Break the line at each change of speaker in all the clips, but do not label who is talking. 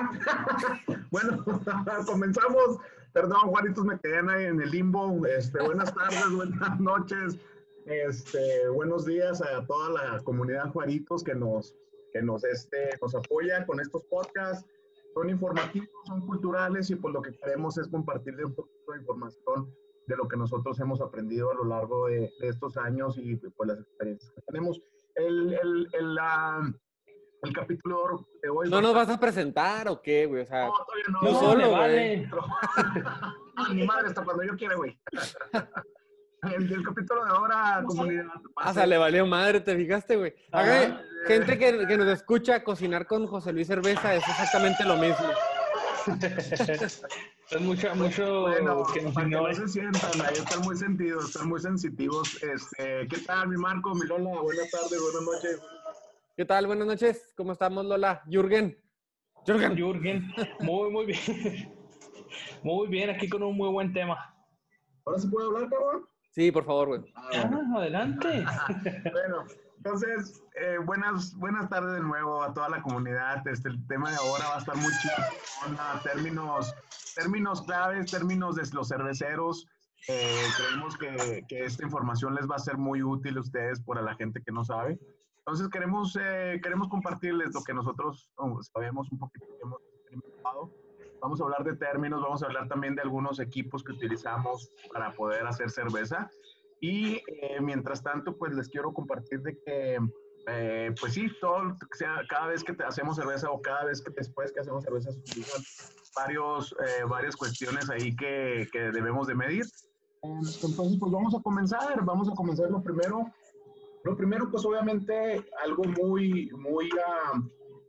Bueno, comenzamos. Perdón, Juanitos, me quedé en el limbo. Este, buenas tardes, buenas noches. Este, buenos días a toda la comunidad Juaritos que nos, que nos, este, nos apoya con estos podcasts. Son informativos, son culturales y pues lo que queremos es compartirle un poquito de información de lo que nosotros hemos aprendido a lo largo de, de estos años y pues las experiencias que tenemos. El, el, el, la, el capítulo de hoy.
¿No nos vas a presentar o qué, güey? O sea,
No, todavía no.
tú
No,
solo,
me
güey.
vale. Mi madre, hasta cuando yo quiera, güey. El, el capítulo de ahora, comunidad.
Ah,
ser-
se le valió madre, ¿te fijaste, güey? Gente que, que nos escucha cocinar con José Luis Cerveza es exactamente lo mismo.
Es mucho, mucho
Bueno,
que
para que no se sientan, ahí están muy sentidos, están muy sensitivos. Este, ¿Qué tal, mi Marco, mi Lola? Buenas tardes, buenas noches.
¿Qué tal? Buenas noches. ¿Cómo estamos, Lola? Jürgen. Jürgen.
Jürgen, muy, muy bien. Muy bien, aquí con un muy buen tema.
¿Ahora se puede hablar, cabrón?
Sí, por favor, güey.
Ah, bueno.
Adelante.
Bueno, entonces, eh, buenas, buenas tardes de nuevo a toda la comunidad. Este, el tema de ahora va a estar muy chido. Con términos, términos claves, términos de los cerveceros. Eh, creemos que, que esta información les va a ser muy útil a ustedes por a la gente que no sabe. Entonces, queremos, eh, queremos compartirles lo que nosotros oh, sabemos un poquito que hemos experimentado. Vamos a hablar de términos, vamos a hablar también de algunos equipos que utilizamos para poder hacer cerveza. Y eh, mientras tanto, pues les quiero compartir de que, eh, pues sí, todo, sea, cada vez que te hacemos cerveza o cada vez que después que hacemos cerveza se utilizan varios, eh, varias cuestiones ahí que, que debemos de medir. Entonces, pues vamos a comenzar, vamos a comenzar lo primero. Lo primero, pues obviamente algo muy, muy, ah,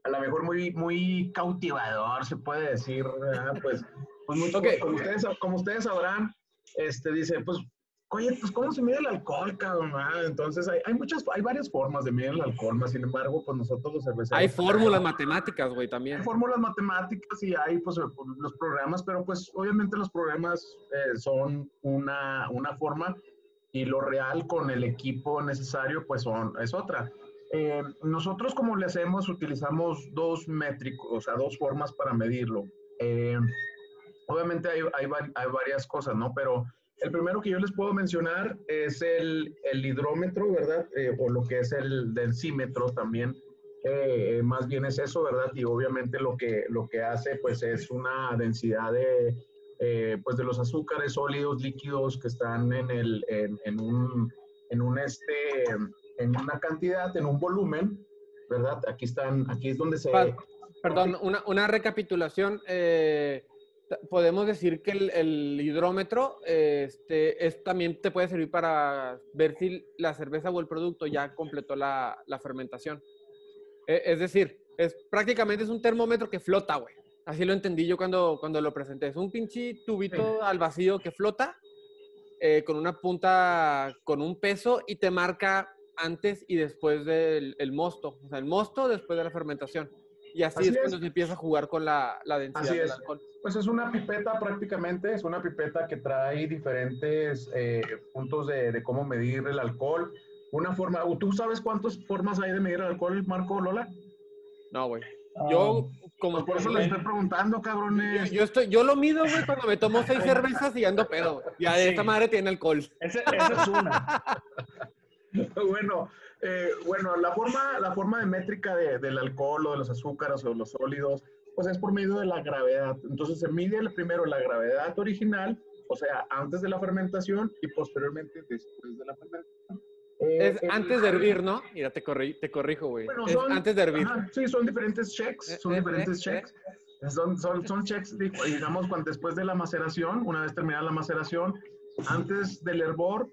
a lo mejor muy, muy cautivador, se puede decir, ¿verdad? pues, pues muy-
Ok.
como, ustedes, como ustedes sabrán, este, dice, pues, oye, pues, ¿cómo se mide el alcohol, cabrón? Ah, entonces, hay, hay muchas, hay varias formas de medir el alcohol, más sin embargo, pues nosotros los cerveceros...
Hay fórmulas matemáticas, güey, también.
Hay fórmulas matemáticas y hay pues, los programas, pero pues obviamente los programas eh, son una, una forma y lo real con el equipo necesario pues son, es otra. Eh, nosotros como le hacemos utilizamos dos métricos, o sea, dos formas para medirlo. Eh, obviamente hay, hay, hay varias cosas, ¿no? Pero el primero que yo les puedo mencionar es el, el hidrómetro, ¿verdad? Eh, o lo que es el densímetro también. Más bien es eso, ¿verdad? Y obviamente lo que, lo que hace, pues, es una densidad de, eh, pues, de los azúcares sólidos, líquidos que están en, el, en, un, en un, este, en una cantidad, en un volumen, ¿verdad? Aquí están, aquí es donde se...
Pa- Perdón, una, una recapitulación. eh, podemos decir que el, hidrómetro eh, este, es, también te puede servir para ver si la cerveza o el producto ya completó la, la fermentación. Es decir, es, prácticamente es un termómetro que flota, güey. Así lo entendí yo cuando, cuando lo presenté. Es un pinche tubito al vacío que flota eh, con una punta, con un peso y te marca antes y después del el mosto. O sea, el mosto después de la fermentación. Y así,
Así
es,
es.
cuando se empieza a jugar con la, la densidad
Así
del
es.
alcohol.
Pues es una pipeta prácticamente, es una pipeta que trae diferentes eh, puntos de, de cómo medir el alcohol. Una forma, ¿tú sabes cuántas formas hay de medir el alcohol, Marco Lola?
No, güey. Yo, como
Pues por eso les estoy preguntando, cabrones.
yo estoy, yo lo mido, güey, cuando me tomo seis cervezas y ando pedo. Ya
Sí.
esta madre tiene alcohol.
Ese- Esa es una.
bueno, eh, bueno, la forma, la forma de métrica de- del alcohol o de los azúcares o de los sólidos, pues es por medio de la gravedad. Entonces se mide el- primero la gravedad original, o sea, antes de la fermentación y posteriormente después de la fermentación. Eh,
Es
el-
antes de hervir, ¿no? Mira, te, corri- te corrijo, güey.
Bueno, son-
antes de hervir.
Ajá, sí, son diferentes checks,
Eh,
son
eh,
diferentes
eh,
checks. Son, son, son checks, di- digamos, cuando después de la maceración, una vez terminada la maceración, antes del hervor,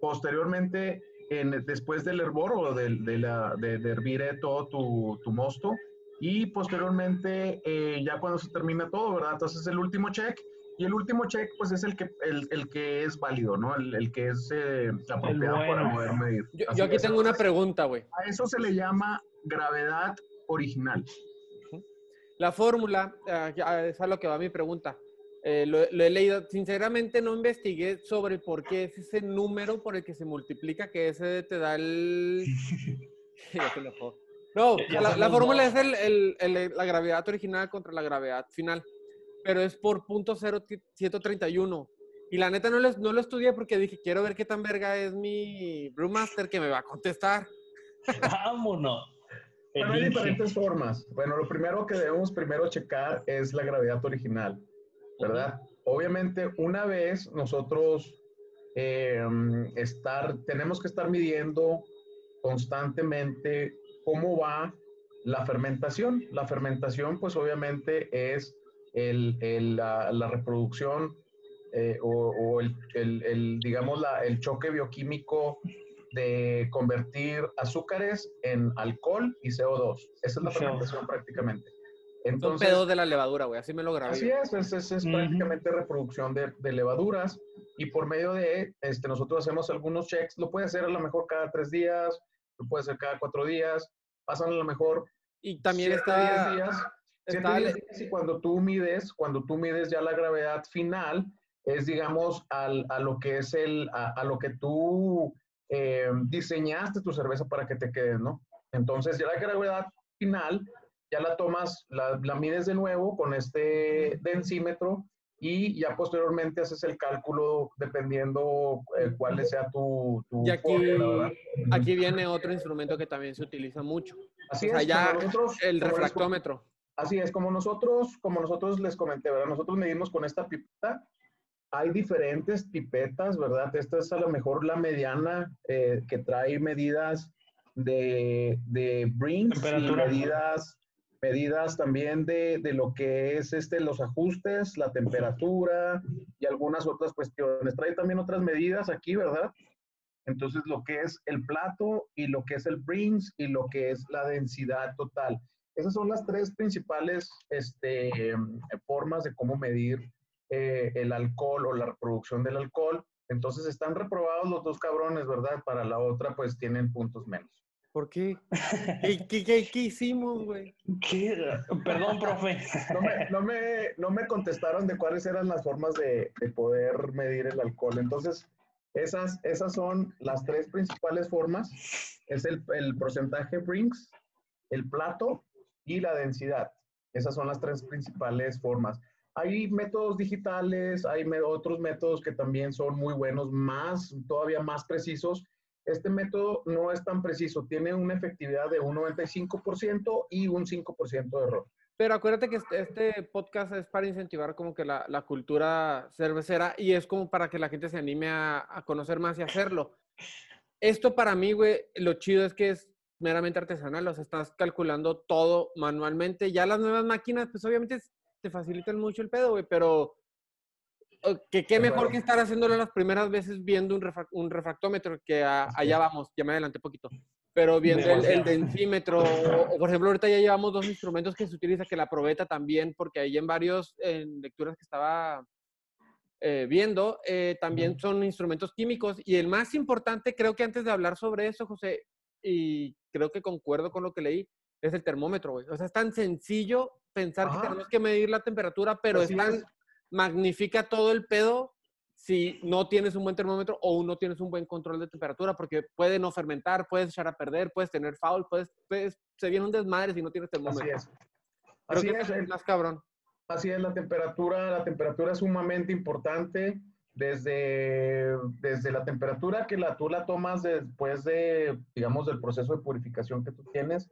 posteriormente, en, después del hervor o del- de, la, de, de hervir eh, todo tu, tu mosto, y posteriormente, eh, ya cuando se termina todo, ¿verdad? Entonces, el último check, y el último check, pues es el que, el, el que es válido, ¿no? El, el que es eh, apropiado para
bueno.
poder medir.
Yo, yo aquí tengo una pregunta, güey.
A eso se le llama gravedad original.
La fórmula, ya, es a lo que va mi pregunta. Eh, lo, lo he leído, sinceramente no investigué sobre por qué es ese número por el que se multiplica, que ese te da el... No, la, la fórmula es el, el- el- la gravedad original contra la gravedad final, pero es por punto 0.131. Y la neta no lo, no lo estudié porque dije, quiero ver qué tan verga es mi Brewmaster que me va a contestar.
Vámonos.
Bueno, hay diferentes formas. Bueno, lo primero que debemos primero checar es la gravedad original, ¿verdad? Obviamente, una vez nosotros eh, estar, tenemos que estar midiendo constantemente cómo va la fermentación. La fermentación, pues obviamente es el, el- la, la reproducción eh, o, o el, digamos, la- el choque bioquímico de convertir azúcares en alcohol y CO2. Esa es la
CO2.
fermentación prácticamente.
Son
Entonces,
pedos de la levadura, güey, así me lo grabé.
Así es, es, es, prácticamente reproducción de, de levaduras y por medio de, este, nosotros hacemos algunos checks, lo puede hacer a lo mejor cada tres días, lo puede hacer cada cuatro días, pasan a lo mejor
Y también está,
diez días, siete, días y cuando tú mides, cuando tú mides ya la gravedad final, es digamos al, a lo que es el, a, a lo que tú eh, diseñaste tu cerveza para que te quede, ¿no? Entonces ya la gravedad final ya la tomas, la, la mides de nuevo con este densímetro y ya posteriormente haces el cálculo dependiendo eh, cuál sea tu, tu
Y aquí- aquí viene otro instrumento que también se utiliza mucho,
Así
o sea,
es,
ya
nosotros-
el refractómetro.
Así es, como nosotros, como nosotros les comenté, ¿verdad? Nosotros medimos con esta pipeta. Hay diferentes pipetas, ¿verdad? Esta es a lo mejor la mediana eh, que trae medidas de, de Brinks y medidas, medidas también de, de lo que es este, los ajustes, la temperatura y algunas otras cuestiones. Trae también otras medidas aquí, ¿verdad? Entonces, lo que es el plato y lo que es el Brinks y lo que es la densidad total. Esas son las tres principales este, formas de cómo medir eh, el alcohol o la reproducción del alcohol. Entonces están reprobados los dos cabrones, ¿verdad? Para la otra, pues tienen puntos menos.
¿Por qué? ¿Qué, qué, qué- qué hicimos, güey?
¿Qué? Perdón, profe.
No me, no me, no me contestaron de cuáles eran las formas de, de poder medir el alcohol. Entonces, esas, esas son las tres principales formas. Es el, el porcentaje Brinks, el plato y la densidad. Esas son las tres principales formas. Hay métodos digitales, hay otros métodos que también son muy buenos, más, todavía más precisos. Este método no es tan preciso, tiene una efectividad de un 95% y un 5% de error.
Pero acuérdate que este, este podcast es para incentivar como que la, la cultura cervecera y es como para que la gente se anime a, a conocer más y hacerlo. Esto para mí, güey, lo chido es que es meramente artesanal, o sea, estás calculando todo manualmente. Ya las nuevas máquinas, pues obviamente te facilitan mucho el pedo, güey, pero que qué mejor que estar haciéndolo las primeras veces viendo un, refra- un refractómetro, que a- allá vamos, ya me adelanté poquito. Pero viendo el, densímetro, o, o, por ejemplo, ahorita ya llevamos dos instrumentos que se utiliza, que la probeta también, porque ahí en varios en lecturas que estaba eh, viendo, eh, también son instrumentos químicos. Y el más importante, creo que antes de hablar sobre eso, José, y creo que concuerdo con lo que leí, es el termómetro, güey. O sea, es tan sencillo pensar
Ajá.
que tenemos que medir la temperatura, pero
Así
es tan
es.
magnifica todo el pedo si no tienes un buen termómetro o no tienes un buen control de temperatura, porque puede no fermentar, puedes echar a perder, puedes tener foul, puedes, puedes- se viene un desmadre si no tienes
Así
termómetro.
es.
Creo
Así
que
es,
eso
el-
es más cabrón.
Así es, la temperatura, la temperatura es sumamente importante desde, desde la temperatura que la, tú la tomas después de, digamos, del proceso de purificación que tú tienes,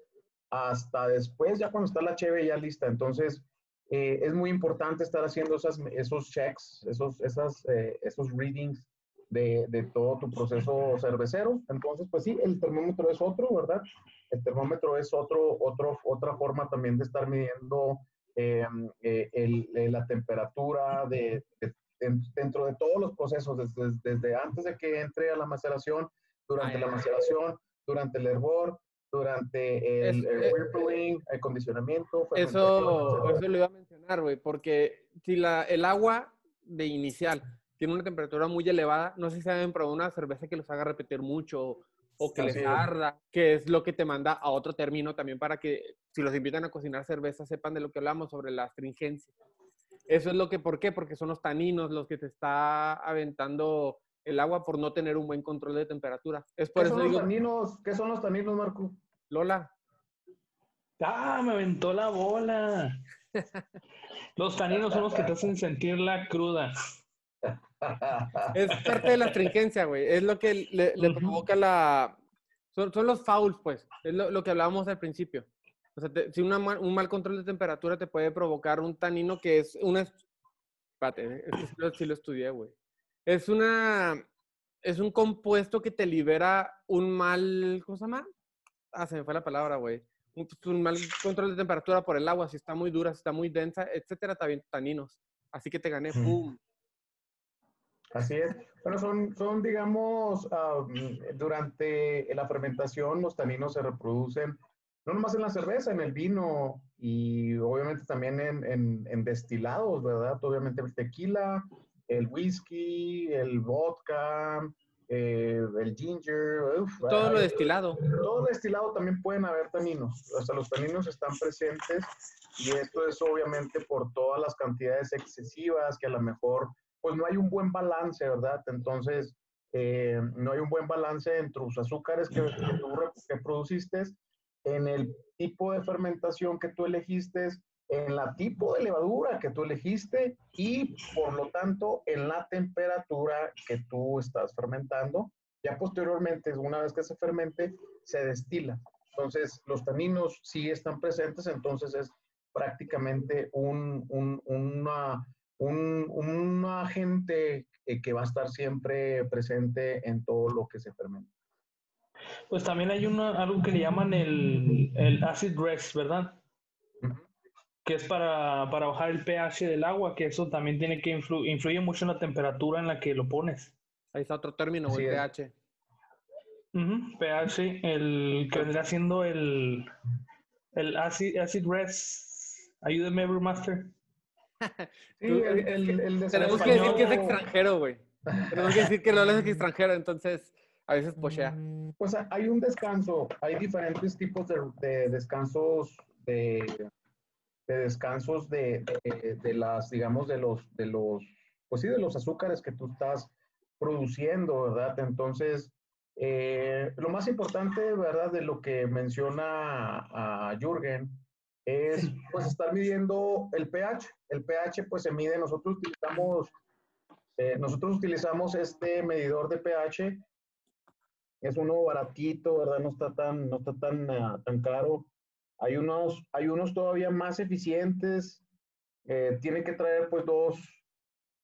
hasta después, ya cuando está la cheve ya lista. Entonces, eh, es muy importante estar haciendo esas, esos checks, esos, esas, eh, esos readings de, de todo tu proceso cervecero. Entonces, pues sí, el termómetro es otro, ¿verdad? El termómetro es otro, otro, otra forma también de estar midiendo eh, eh, el- eh, la temperatura de, de- en- dentro de todos los procesos, desde, desde antes de que entre a la maceración, durante
Ah,
la maceración, durante el hervor, durante el, el whirling, el condicionamiento.
Eso, eso lo iba a mencionar, güey, porque si la, el agua de inicial tiene una temperatura muy elevada, no sé si saben probar una cerveza que los haga repetir mucho o que
Así
les
es.
arda, que es lo que te manda a otro término también para que si los invitan a cocinar cerveza sepan de lo que hablamos sobre la astringencia. Eso es lo que, ¿por qué? Porque son los taninos los que te está aventando el agua por no tener un buen control de temperatura. Es por
¿Qué
eso
son los
digo,
taninos? ¿Qué son los taninos, Marco?
Lola,
Ah, me aventó la bola. Los taninos son los que te hacen sentir la cruda.
Es parte de la astringencia, güey. Es lo que le, le provoca la... Son, son, los fouls, pues. Es lo, lo, que hablábamos al principio. O sea, te, si una, un mal control de temperatura te puede provocar un tanino que es una... Espérate, es que sí lo estudié, güey. Es una... Es un compuesto que te libera un mal... ¿Cómo se llama? Ah, se me fue la palabra, güey. Un, un, mal control de temperatura por el agua. Si está muy dura, si está muy densa, etcétera, también taninos. Así que te gané. ¡Pum!
Así es. Bueno, son, son digamos, um, durante la fermentación los taninos se reproducen, no nomás en la cerveza, en el vino y obviamente también en, en, en destilados, ¿verdad? Obviamente el tequila, el whisky, el vodka, eh, el ginger. Uf,
todo lo destilado.
Todo lo destilado también pueden haber taninos. Sea, los taninos están presentes y esto es obviamente por todas las cantidades excesivas que a lo mejor pues no hay un buen balance, ¿verdad? Entonces, eh, no hay un buen balance entre los azúcares que, que tú que produciste, en el tipo de fermentación que tú elegiste, en la tipo de levadura que tú elegiste y, por lo tanto, en la temperatura que tú estás fermentando. Ya posteriormente, una vez que se fermente, se destila. Entonces, los taninos sí están presentes, entonces es prácticamente un, un, una un, un agente que va a estar siempre presente en todo lo que se fermenta.
Pues también hay una, algo que le llaman el, el acid rest, ¿verdad? Uh -huh. Que es para, para, bajar el pH del agua, que eso también tiene que influ, influye mucho en la temperatura en la que lo pones.
Ahí está otro término, sí, el pH.
Uh -huh, pH, el que vendrá siendo el, el acid, acid rest. Ayúdeme, Brewmaster.
Sí, el, el, el Tenemos que decir que es extranjero, güey. Tenemos que decir que no es extranjero, entonces a veces pochea.
Pues hay un descanso, hay diferentes tipos de, de descansos, de, de descansos de, de, las, digamos, de los, de los, pues sí, de los azúcares que tú estás produciendo, ¿verdad? Entonces, eh, lo más importante, ¿verdad? De lo que menciona a Jürgen, es pues estar midiendo el pH. El pH pues se mide, nosotros utilizamos, eh, nosotros utilizamos este medidor de pH. Es uno baratito, ¿verdad? No está tan, no está tan, uh, tan caro. Hay unos, hay unos todavía más eficientes. Eh, tiene que traer pues dos,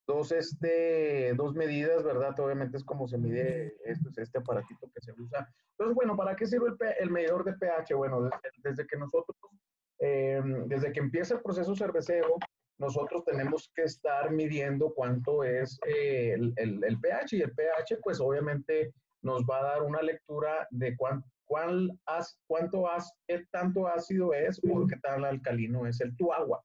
dos, este, dos medidas, ¿verdad? Obviamente es como se mide este, este aparatito que se usa. Entonces, bueno, ¿para qué sirve el, medidor de pH? Bueno, desde, desde que nosotros eh, desde que empieza el proceso cervecero, nosotros tenemos que estar midiendo cuánto es eh, el, el, el, pH y el pH pues obviamente nos va a dar una lectura de cuán, cuál as, cuánto as, qué tanto ácido es o qué tan alcalino es el tu agua.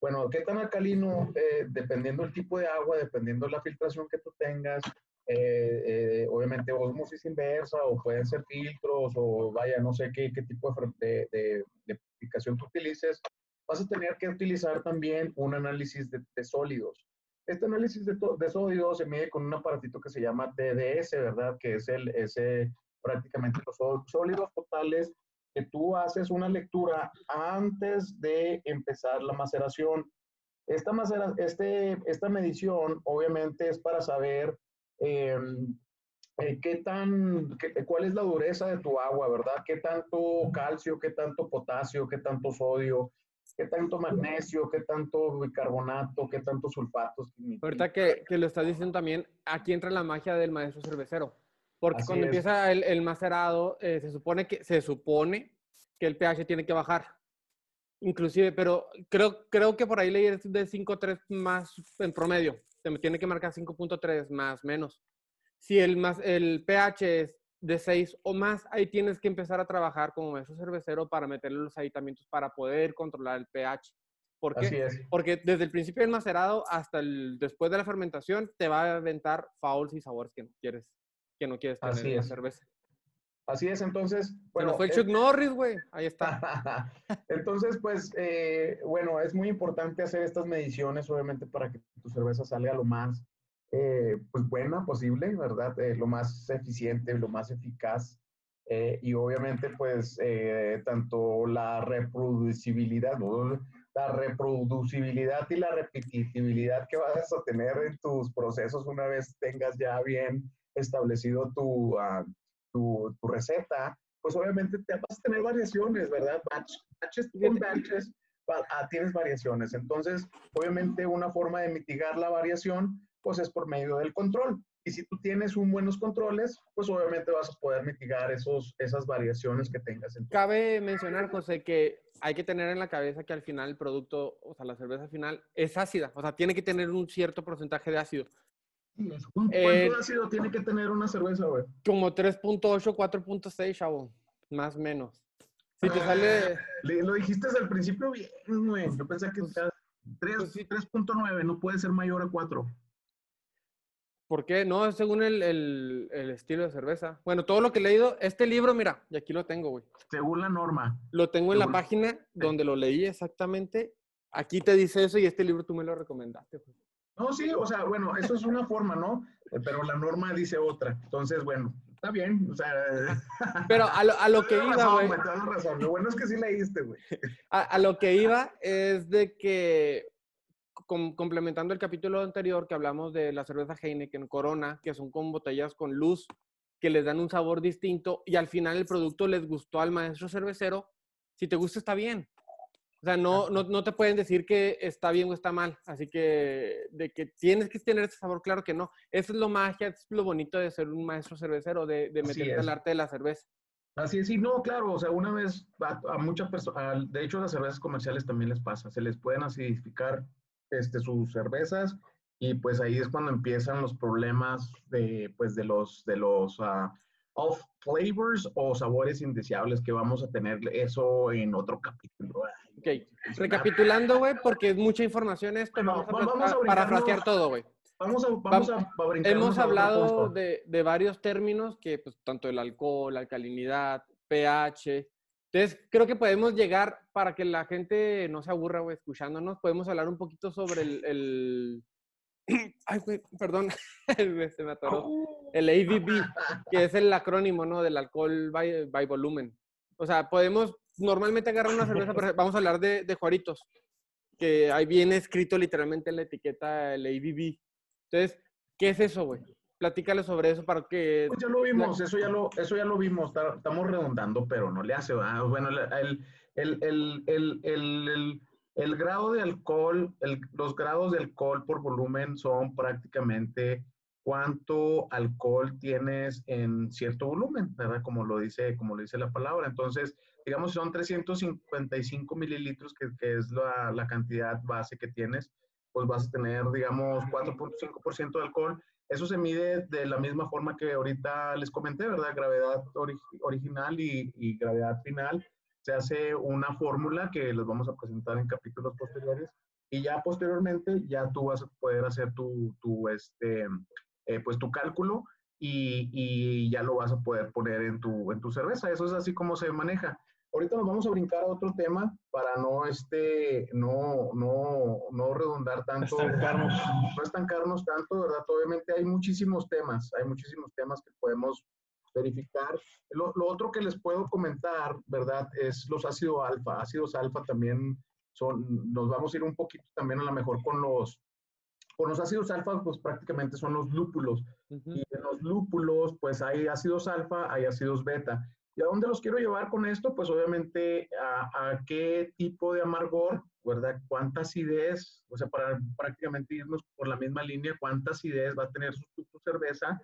Bueno, qué tan alcalino, eh, dependiendo del tipo de agua, dependiendo de la filtración que tú tengas, eh, eh, obviamente osmosis inversa o pueden ser filtros o vaya, no sé qué, qué tipo de, de, de, aplicación tú utilices, vas a tener que utilizar también un análisis de, de sólidos. Este análisis de, de, sólidos se mide con un aparatito que se llama TDS, ¿verdad? Que es el, ese, prácticamente los sólidos totales que tú haces una lectura antes de empezar la maceración. Esta, macera, este, esta medición obviamente es para saber eh, eh, qué tan, qué, cuál es la dureza de tu agua, ¿verdad? ¿Qué tanto calcio, qué tanto potasio, qué tanto sodio, qué tanto magnesio, qué tanto bicarbonato, qué tantos sulfatos?
Ahorita que, que, lo estás diciendo también, aquí entra la magia del maestro cervecero. Porque Así cuando es. empieza el, el macerado, eh, se supone que se supone que el pH tiene que bajar. Inclusive, pero creo, creo que por ahí leí de 5.3 más en promedio te tiene que marcar 5.3 más menos. Si el, más, el pH es de 6 o más, ahí tienes que empezar a trabajar como maestro cervecero para meterle los aditamientos para poder controlar el pH. ¿Por qué? Porque desde el principio del macerado hasta el, después de la fermentación te va a aventar fouls y sabores que no quieres, que no quieres tener
Así
en la
es.
cerveza.
Así es, entonces.
Bueno, fue el Chuck Norris, güey. Ahí está.
entonces, pues, eh, bueno, es muy importante hacer estas mediciones, obviamente, para que tu cerveza salga lo más, eh, pues, buena posible, ¿verdad? Eh, lo más eficiente, lo más eficaz. eh, y obviamente pues tanto la reproducibilidad, la reproducibilidad y la repetitividad que vas a tener en tus procesos una vez tengas ya bien establecido tu, ah, tu, tu, receta, pues obviamente te vas a tener variaciones, ¿verdad? batches con batches ah, tienes variaciones. Entonces, obviamente una forma de mitigar la variación, pues es por medio del control. Y si tú tienes un buenos controles, pues obviamente vas a poder mitigar esos, esas variaciones que tengas. En
Cabe mencionar, José, que hay que tener en la cabeza que al final el producto, o sea, la cerveza final es ácida. O sea, tiene que tener un cierto porcentaje de ácido.
¿Cuánto eh, ácido tiene que tener una cerveza, güey?
Como 3.8, 4.6, chavo. Más o menos. Si te sale...
Lo dijiste desde el principio bien, güey. Yo pensé que 3.9, pues, pues no puede ser mayor a 4.
¿Por qué? No, es según el, estilo de cerveza. Bueno, todo lo que he leído, este libro, mira, y aquí lo tengo, güey.
Según la norma.
Lo tengo en la página donde lo leí exactamente. Aquí te dice eso y este libro tú me lo recomendaste.
No, sí, o sea, bueno, eso es una forma, ¿no? Eh, pero la norma dice otra. Entonces, bueno, está bien, o sea...
Pero a lo, a lo que iba, güey...
Lo bueno es que sí leíste, güey.
A, a, lo que iba es de que complementando el capítulo anterior que hablamos de la cerveza Heineken Corona, que son con botellas con luz, que les dan un sabor distinto y al final el producto les gustó al maestro cervecero, si te gusta está bien. O sea, no, no, no, te pueden decir que está bien o está mal. Así que de que tienes que tener ese sabor, claro que no. Eso es lo magia, es lo bonito de ser un maestro cervecero, de, de meterte al arte de la cerveza.
Así es, sí, no, claro, o sea, una vez a, muchas personas, de hecho a las cervezas comerciales también les pasa, se les pueden acidificar este, sus cervezas y pues ahí es cuando empiezan los problemas de, pues, de los, de los uh, off flavors o sabores indeseables que vamos a tener eso en otro capítulo.
Ok, recapitulando, güey, porque es mucha información esto, vamos, a, vamos a parafrasear todo, güey.
Vamos a, vamos a,
Hemos hablado de, de, varios términos que, pues, tanto el alcohol, la alcalinidad, pH, entonces, creo que podemos llegar, para que la gente no se aburra, güey, escuchándonos, podemos hablar un poquito sobre el... el... Ay, güey, perdón, se me atoró. Oh. El ABV, que es el acrónimo, ¿no? Del alcohol by, volumen. O sea, podemos normalmente agarrar una cerveza, pero vamos a hablar de, de Juaritos, que ahí viene escrito literalmente en la etiqueta el ABV. Entonces, ¿qué es eso, güey? Platícale sobre eso para que...
Pues ya lo vimos, eso ya lo, eso ya lo vimos, estamos redundando, pero no le hace, bueno, el, el, el, el, grado de alcohol, los grados de alcohol por volumen son prácticamente cuánto alcohol tienes en cierto volumen, ¿verdad? Como lo dice, como lo dice la palabra. Entonces, digamos, son 355 mililitros, que, que es la, la, cantidad base que tienes, pues vas a tener, digamos, 4.5% de alcohol eso se mide de la misma forma que ahorita les comenté, ¿verdad? Gravedad original y, gravedad final. Se hace una fórmula que les vamos a presentar en capítulos posteriores y ya posteriormente ya tú vas a poder hacer tu, tu este, eh, pues tu cálculo y, y, ya lo vas a poder poner en tu, en tu cerveza. Eso es así como se maneja. Ahorita nos vamos a brincar a otro tema para no, este, no, no, no redundar tanto.
Estancarnos.
No estancarnos tanto, ¿verdad? Obviamente hay muchísimos temas, hay muchísimos temas que podemos verificar. Lo, lo otro que les puedo comentar, ¿verdad? Es los ácidos alfa. Ácidos alfa también son, nos vamos a ir un poquito también a lo mejor con los, con los ácidos alfa, pues prácticamente son los lúpulos. Y en los lúpulos, pues hay ácidos alfa, hay ácidos beta. ¿Y a dónde los quiero llevar con esto? Pues obviamente a, qué tipo de amargor, ¿verdad? ¿Cuánta acidez? O sea, para prácticamente irnos por la misma línea, ¿cuánta acidez va a tener su, cerveza?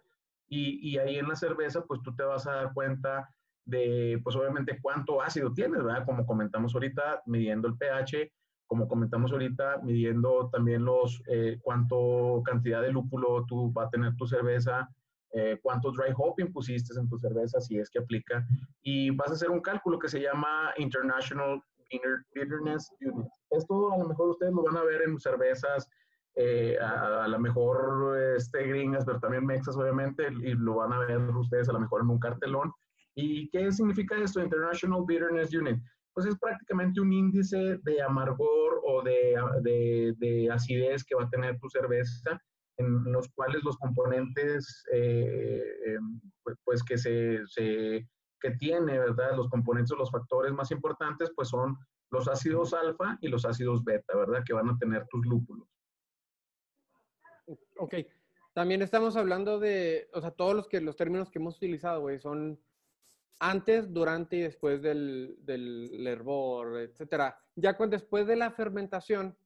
Y, y, ahí en la cerveza, pues tú te vas a dar cuenta de, pues obviamente, cuánto ácido tienes, ¿verdad? Como comentamos ahorita, midiendo el pH, como comentamos ahorita, midiendo también los, eh, cuánto cantidad de lúpulo tú va a tener tu cerveza, eh, cuánto dry hopping pusiste en tu cerveza, si es que aplica, y vas a hacer un cálculo que se llama International Bitterness Unit. Esto a lo mejor ustedes lo van a ver en cervezas, eh, a, lo mejor este, gringas, pero también mexas obviamente, y lo van a ver ustedes a lo mejor en un cartelón. ¿Y qué significa esto, International Bitterness Unit? Pues es prácticamente un índice de amargor o de, de, de acidez que va a tener tu cerveza en los cuales los componentes, eh, em, pues, que se, se, que tiene, ¿verdad? Los componentes, los factores más importantes, pues son los ácidos alfa y los ácidos beta, ¿verdad? Que van a tener tus lúpulos.
Ok. También estamos hablando de, o sea, todos los, que, los términos que hemos utilizado, güey, son antes, durante y después del, del hervor, etcétera. Ya cuando después de la fermentación,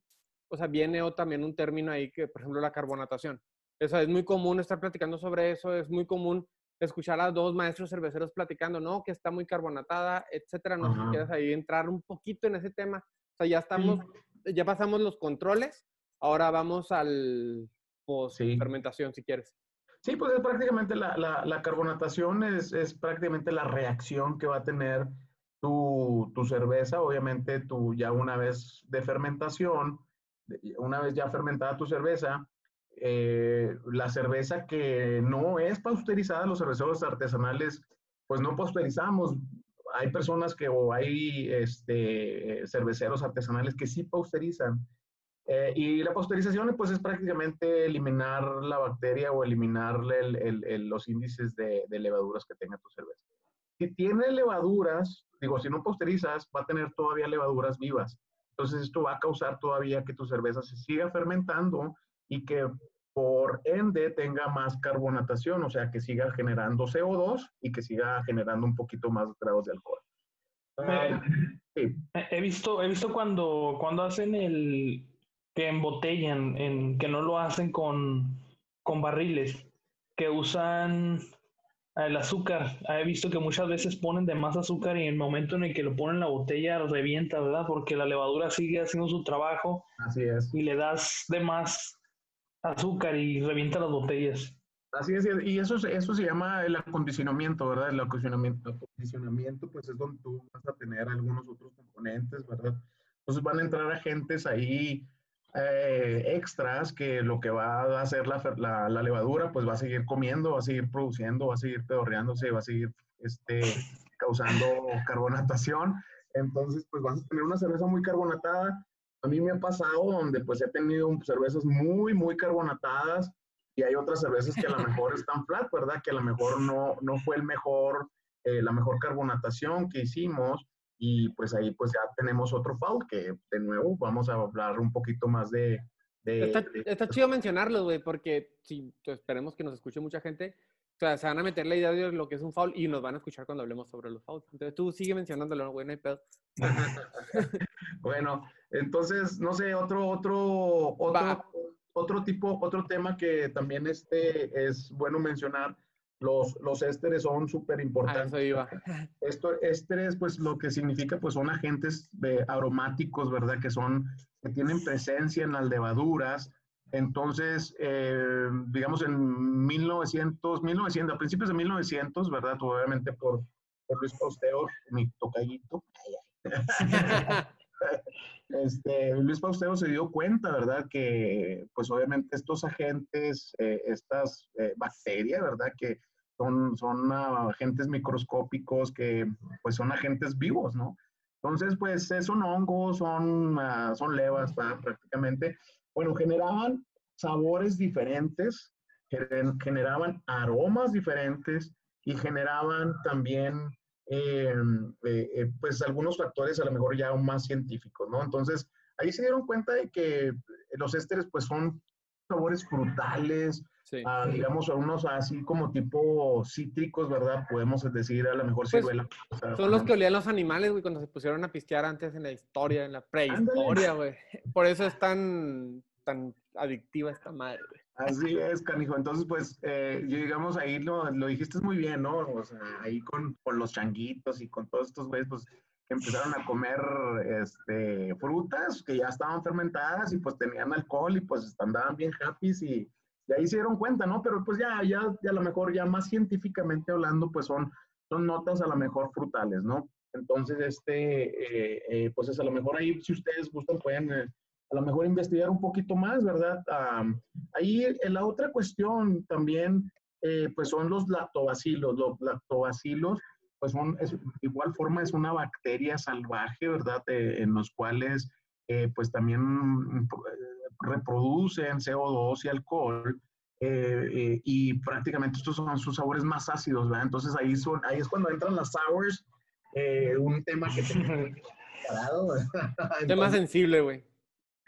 o sea, viene o también un término ahí que, por ejemplo, la carbonatación. Eso es muy común estar platicando sobre eso, es muy común escuchar a dos maestros cerveceros platicando, no, que está muy carbonatada, etcétera. No sé si quieres ahí entrar un poquito en ese tema. O sea, ya estamos, ya pasamos los controles, ahora vamos al post fermentación, si quieres.
Sí, pues es prácticamente la, la, la carbonatación es, es, prácticamente la reacción que va a tener tu, tu cerveza. Obviamente, tú ya una vez de fermentación, una vez ya fermentada tu cerveza, eh, la cerveza que no es pasteurizada, los cerveceros artesanales, pues no pasteurizamos. Hay personas que, o hay este, cerveceros artesanales que sí pasteurizan. Eh, y la pasteurización, pues es prácticamente eliminar la bacteria o eliminarle los índices de, levaduras que tenga tu cerveza. Si tiene levaduras, digo, si no pasteurizas, va a tener todavía levaduras vivas. Entonces esto va a causar todavía que tu cerveza se siga fermentando y que por ende tenga más carbonatación, o sea, que siga generando CO2 y que siga generando un poquito más grados de alcohol.
Ah, he visto, he visto cuando, cuando hacen el que embotellan, en, que no lo hacen con, con barriles, que usan el azúcar. He visto que muchas veces ponen de más azúcar y en el momento en el que lo ponen en la botella revienta, ¿verdad? Porque la levadura sigue haciendo su trabajo.
Así es.
Y le das de más azúcar y revienta las botellas.
Así es, y eso, eso se llama el acondicionamiento, ¿verdad? El acondicionamiento, acondicionamiento, pues es donde tú vas a tener algunos otros componentes, ¿verdad? Entonces van a entrar agentes ahí eh, extras que lo que va a hacer la, la, la, levadura, pues va a seguir comiendo, va a seguir produciendo, va a seguir pedorreándose, va a seguir este, causando carbonatación. Entonces, pues vas a tener una cerveza muy carbonatada a mí me ha pasado donde pues he tenido cervezas muy, muy carbonatadas y hay otras cervezas que a lo mejor están flat, ¿verdad? Que a lo mejor no, no fue el mejor, eh, la mejor carbonatación que hicimos y pues ahí pues ya tenemos otro foul que de nuevo vamos a hablar un poquito más de...
está, chido mencionarlo, güey, porque si pues, esperemos que nos escuche mucha gente, o sea, se van a meter la idea de lo que es un foul y nos van a escuchar cuando hablemos sobre los fouls. Entonces tú sigue mencionándolo, güey, no hay pedo.
bueno, entonces, no sé, otro, otro, otro, otro tipo, otro tema que también este es bueno mencionar. Los, los ésteres son súper importantes. Esto, ésteres, pues lo que significa, pues son agentes de aromáticos, ¿verdad? Que son, que tienen presencia en las levaduras, entonces, eh, digamos en 1900, 1900, a principios de 1900, ¿verdad? Obviamente por, por Luis Pausteo, mi tocallito. este, Luis Pausteo se dio cuenta, ¿verdad? Que pues obviamente estos agentes, eh, estas eh, bacterias, ¿verdad? Que son, son agentes microscópicos que pues son agentes vivos, ¿no? Entonces, pues son hongos, son, uh, son levas prácticamente bueno, generaban sabores diferentes, generaban aromas diferentes y generaban también, eh, eh, eh, pues, algunos factores a lo mejor ya más científicos, ¿no? Entonces, ahí se dieron cuenta de que los ésteres, pues, son sabores frutales, ah, digamos, unos así como tipo cítricos, ¿verdad? Podemos decir a lo mejor pues, ciruela.
son los que olían los animales, güey, cuando se pusieron a pistear antes en la historia, en la prehistoria, güey. Por eso es tan tan adictiva esta madre.
Así es, canijo. Entonces, pues, eh, digamos, ahí lo, lo, dijiste muy bien, ¿no? O sea, ahí con, con los changuitos y con todos estos güeyes, pues, que empezaron a comer este, frutas que ya estaban fermentadas y pues tenían alcohol y pues andaban bien happy y, y ahí se dieron cuenta, ¿no? Pero pues ya, ya, ya a lo mejor ya más científicamente hablando, pues son, son notas a lo mejor frutales, ¿no? Entonces, este, eh, eh, pues es a lo mejor ahí, si ustedes gustan, pueden a lo mejor investigar un poquito más, ¿verdad? ahí en la otra cuestión también, eh, pues son los lactobacilos. Los lactobacilos, pues son, de igual forma es una bacteria salvaje, ¿verdad? en los cuales, eh, pues también reproducen CO2 y alcohol. eh, y prácticamente estos son sus sabores más ácidos, ¿verdad? Entonces ahí, son, ahí es cuando entran las sours, un tema que te...
tema sensible, güey.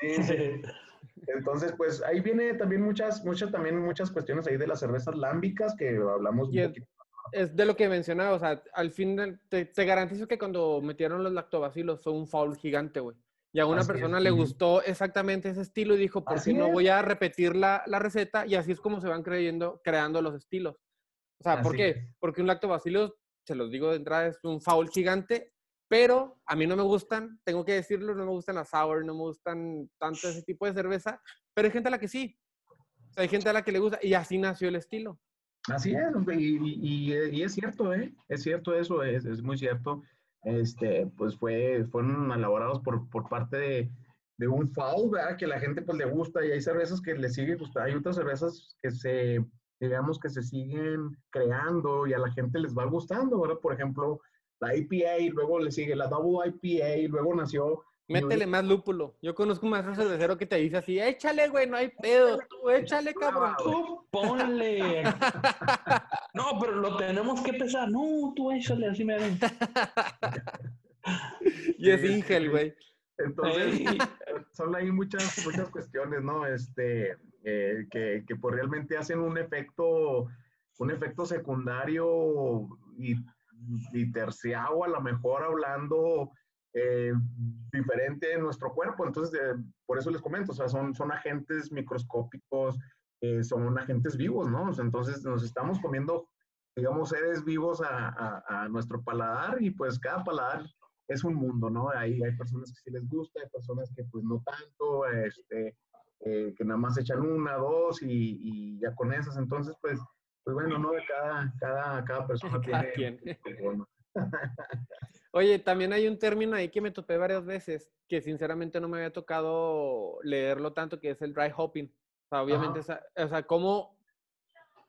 Entonces, pues ahí viene también muchas, muchas, también muchas cuestiones ahí de las cervezas lámbicas que hablamos un
poquito. Es de lo que mencionaba, o sea, al fin te, te, garantizo que cuando metieron los lactobacilos fue un foul gigante, güey. Y a una persona le gustó exactamente ese estilo y dijo, ¿por qué no voy a repetir la, la, receta? Y así es como se van creyendo, creando los estilos. O sea, ¿por qué? Porque un lactobacillus, se los digo de entrada, es un foul gigante, pero a mí no me gustan, tengo que decirlo, no me gustan las sour, no me gustan tanto ese tipo de cerveza, pero hay gente a la que sí. O sea, hay gente a la que le gusta y así nació el estilo.
Así es, y, y, es cierto, ¿eh? Es cierto eso, es, es muy cierto este, pues fue, fueron elaborados por, por parte de, de un foul, ¿verdad? Que la gente pues le gusta y hay cervezas que le sigue gustando, hay otras cervezas que se, digamos que se siguen creando y a la gente les va gustando, ¿verdad? Por ejemplo, la IPA y luego le sigue la Double IPA y luego nació
Métele más lúpulo. Yo conozco un maestro cervecero que te dice así, échale, güey, no hay pedo. Tú échale, cabrón.
Tú ponle. no, pero lo tenemos que pesar. No, tú échale, así me ven.
y es Ingel, güey.
Entonces, son ahí muchas, muchas cuestiones, ¿no? Este, eh, que, que pues realmente hacen un efecto, un efecto secundario y, y terciado, a lo mejor hablando eh, diferente en nuestro cuerpo. Entonces, por eso les comento, o sea, son, son agentes microscópicos, eh, son agentes vivos, ¿no? entonces, nos estamos comiendo, digamos, seres vivos a, a, nuestro paladar y pues cada paladar es un mundo, ¿no? Ahí hay personas que sí les gusta, hay personas que pues no tanto, este, eh, que nada más echan una, dos y, y, ya con esas. Entonces, pues, pues bueno, ¿no? De cada, cada, cada persona tiene... Bueno.
Oye, también hay un término ahí que me topé varias veces, que sinceramente no me había tocado leerlo tanto, que es el dry hopping. O sea, obviamente, o sea, cómo,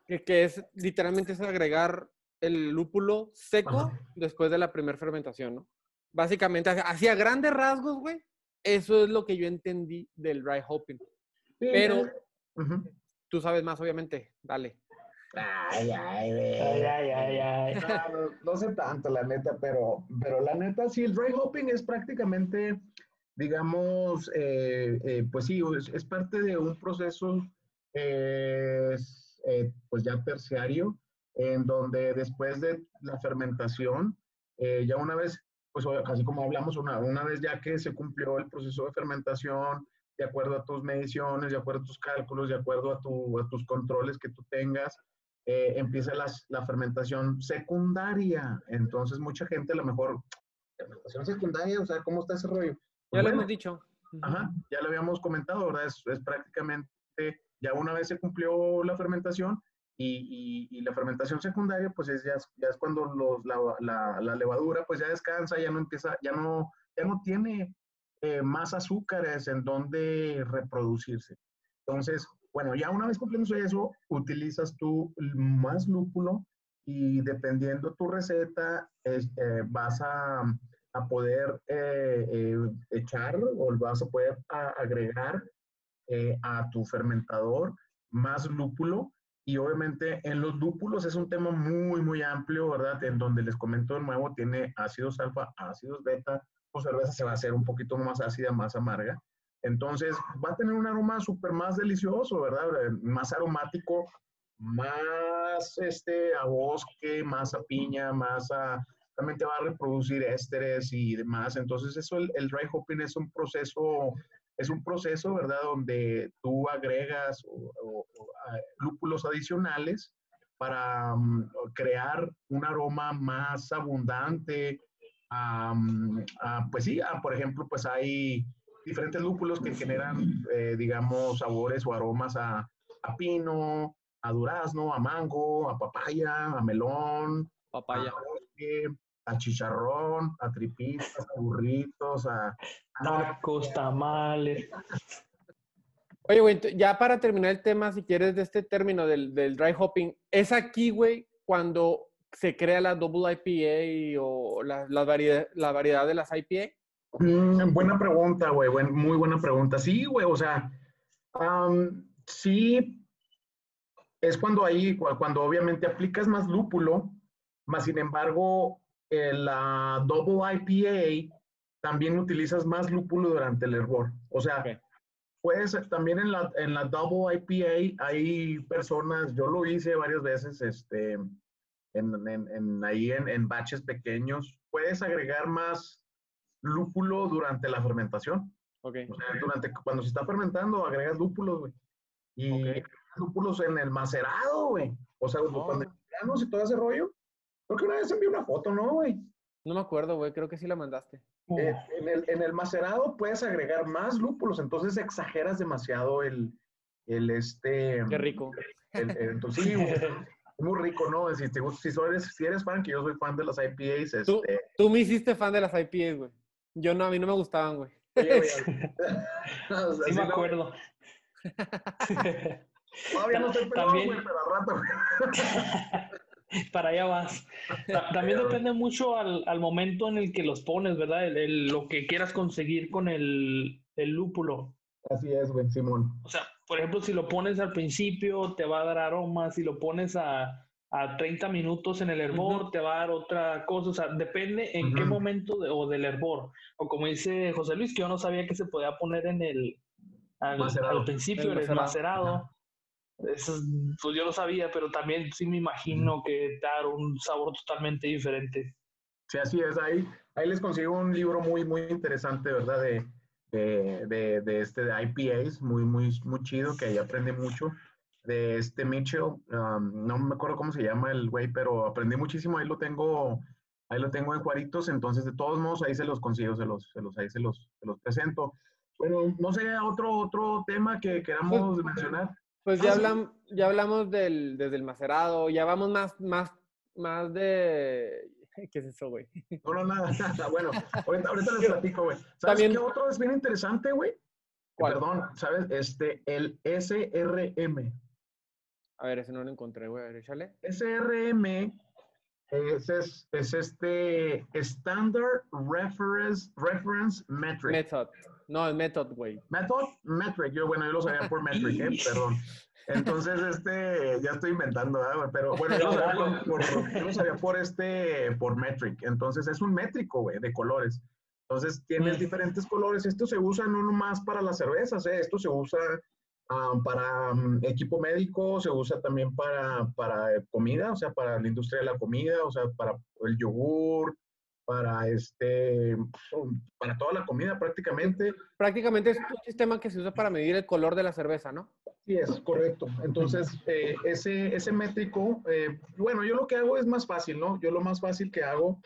que, es literalmente es agregar el lúpulo seco después de la primera fermentación, ¿no? Básicamente, hacia grandes rasgos, güey, eso es lo que yo entendí del dry hopping. Pero tú sabes más, obviamente, dale.
Ay, ay, ay, ay, ay, No, sé tanto, la neta, pero, pero la neta, sí, el dry hopping es prácticamente, digamos, eh, eh, pues sí, es, parte de un proceso, eh, pues ya terciario, en donde después de la fermentación, ya una vez, pues así como hablamos, una, una vez ya que se cumplió el proceso de fermentación, de acuerdo a tus mediciones, de acuerdo a tus cálculos, de acuerdo a, tu, a tus controles que tú tengas, eh, empieza la fermentación secundaria. Entonces, mucha gente a lo mejor, fermentación secundaria, o sea, ¿cómo está ese rollo?
ya lo hemos dicho.
Ajá, ya lo habíamos comentado, ¿verdad? Es, es prácticamente, ya una vez se cumplió la fermentación y, y, la fermentación secundaria, pues es, ya, es, ya es cuando los, la, la, la, levadura, pues ya descansa, ya no empieza, ya no, ya no tiene eh, más azúcares en donde reproducirse. Entonces, bueno, ya una vez cumpliendo eso, utilizas tú más lúpulo y dependiendo tu receta, eh, vas a, poder eh, eh, echar o vas a poder agregar a tu fermentador más lúpulo. Y obviamente en los lúpulos es un tema muy, muy amplio, ¿verdad? En donde les comento de nuevo, tiene ácidos alfa, ácidos beta, tu cerveza se va a hacer un poquito más ácida, más amarga. Entonces va a tener un aroma súper más delicioso, ¿verdad? Más aromático, más este, a bosque, más a piña, más a... También te va a reproducir ésteres y demás. Entonces eso, el, dry hopping es un proceso, es un proceso, ¿verdad? Donde tú agregas lúpulos adicionales para mm, crear un aroma más abundante. pues sí, por ejemplo, pues hay diferentes lúpulos que generan, eh, digamos, sabores o aromas a, a, pino, a durazno, a mango, a papaya, a melón,
papaya.
a, chicharrón, a tripitas, a burritos, a...
Tacos, tamales.
Oye, güey, ya para terminar el tema, si quieres, de este término del, del dry hopping, es aquí, güey, cuando se crea la double IPA o la, la, variedad, la variedad de las IPA.
Mm, buena pregunta, güey. muy buena pregunta. Sí, güey, o sea, sí, es cuando ahí, cuando obviamente aplicas más lúpulo, más sin embargo, la double IPA también utilizas más lúpulo durante el hervor. O sea, puedes, también en la, en la double IPA hay personas, yo lo hice varias veces, este, en, en, ahí en, en baches pequeños, puedes agregar más lúpulo durante la fermentación.
Okay.
O sea, durante, cuando se está fermentando, agregas lúpulos, güey. Y lúpulos en el macerado, güey. O sea, oh. cuando y todo ese rollo. Creo que una vez envié una foto, ¿no, güey?
No me acuerdo, güey. Creo que sí la mandaste.
Eh, en, el, en, el, macerado puedes agregar más lúpulos, entonces exageras demasiado el, el este...
Qué rico.
entonces, sí, muy rico, ¿no? Si, te, si, eres, si eres fan, que yo soy fan de las IPAs. Este...
Tú, tú me hiciste fan de las IPAs, güey. Yo no, a mí no me gustaban, güey.
sí me acuerdo.
Todavía no estoy También... güey, pero al rato.
Para allá vas. También depende mucho al, al, momento en el que los pones, ¿verdad? El, lo que quieras conseguir con el, el lúpulo.
Así es, güey, Simón.
O sea, por ejemplo, si lo pones al principio, te va a dar aroma. Si lo pones a, a 30 minutos en el hervor, te va a dar otra cosa. O sea, depende en qué momento o del hervor. O como dice José Luis, que yo no sabía que se podía poner en el al, al principio, el, el macerado. Eso, pues yo lo sabía, pero también sí me imagino que dar un sabor totalmente diferente.
Sí, así es. Ahí, ahí les consigo un libro muy, muy interesante, ¿verdad? De, de, de, de este de IPAs, muy, muy, muy chido, que ahí aprendí mucho. De este Mitchell, um, no me acuerdo cómo se llama el güey, pero aprendí muchísimo. Ahí lo tengo, ahí lo tengo en Juaritos, entonces de todos modos ahí se los consigo, se los, se los, ahí se los, se los presento. Bueno, no sé, otro, otro tema que queramos pues, mencionar.
Pues ya, hablamos, ya hablamos del, desde el macerado, ya vamos más, más, más de... ¿Qué es eso, güey?
No, no, nada, nada. Bueno, ahorita, ahorita les platico, güey. ¿Sabes También... qué otro es bien interesante, güey? Perdón, ¿sabes? Este, el SRM.
A ver, ese no lo encontré, güey. A ver, échale.
SRM es, es, es, este Standard Reference, Reference Metric.
Method. No, el method, güey.
Method, metric. Yo, bueno, yo lo sabía por metric, ¿eh? Perdón. Entonces, este, ya estoy inventando, ¿eh? pero bueno, yo lo, sabía por, yo lo sabía por este, por metric. Entonces, es un métrico, güey, de colores. Entonces, tienes mm. diferentes colores. Esto se usa no nomás para las cervezas, ¿eh? Esto se usa um, para um, equipo médico, se usa también para, para comida, o sea, para la industria de la comida, o sea, para el yogur, para este para toda la comida prácticamente.
Prácticamente es un sistema que se usa para medir el color de la cerveza, ¿no?
Sí, es correcto. Entonces, eh, ese, ese métrico, eh, bueno, yo lo que hago es más fácil, ¿no? Yo lo más fácil que hago,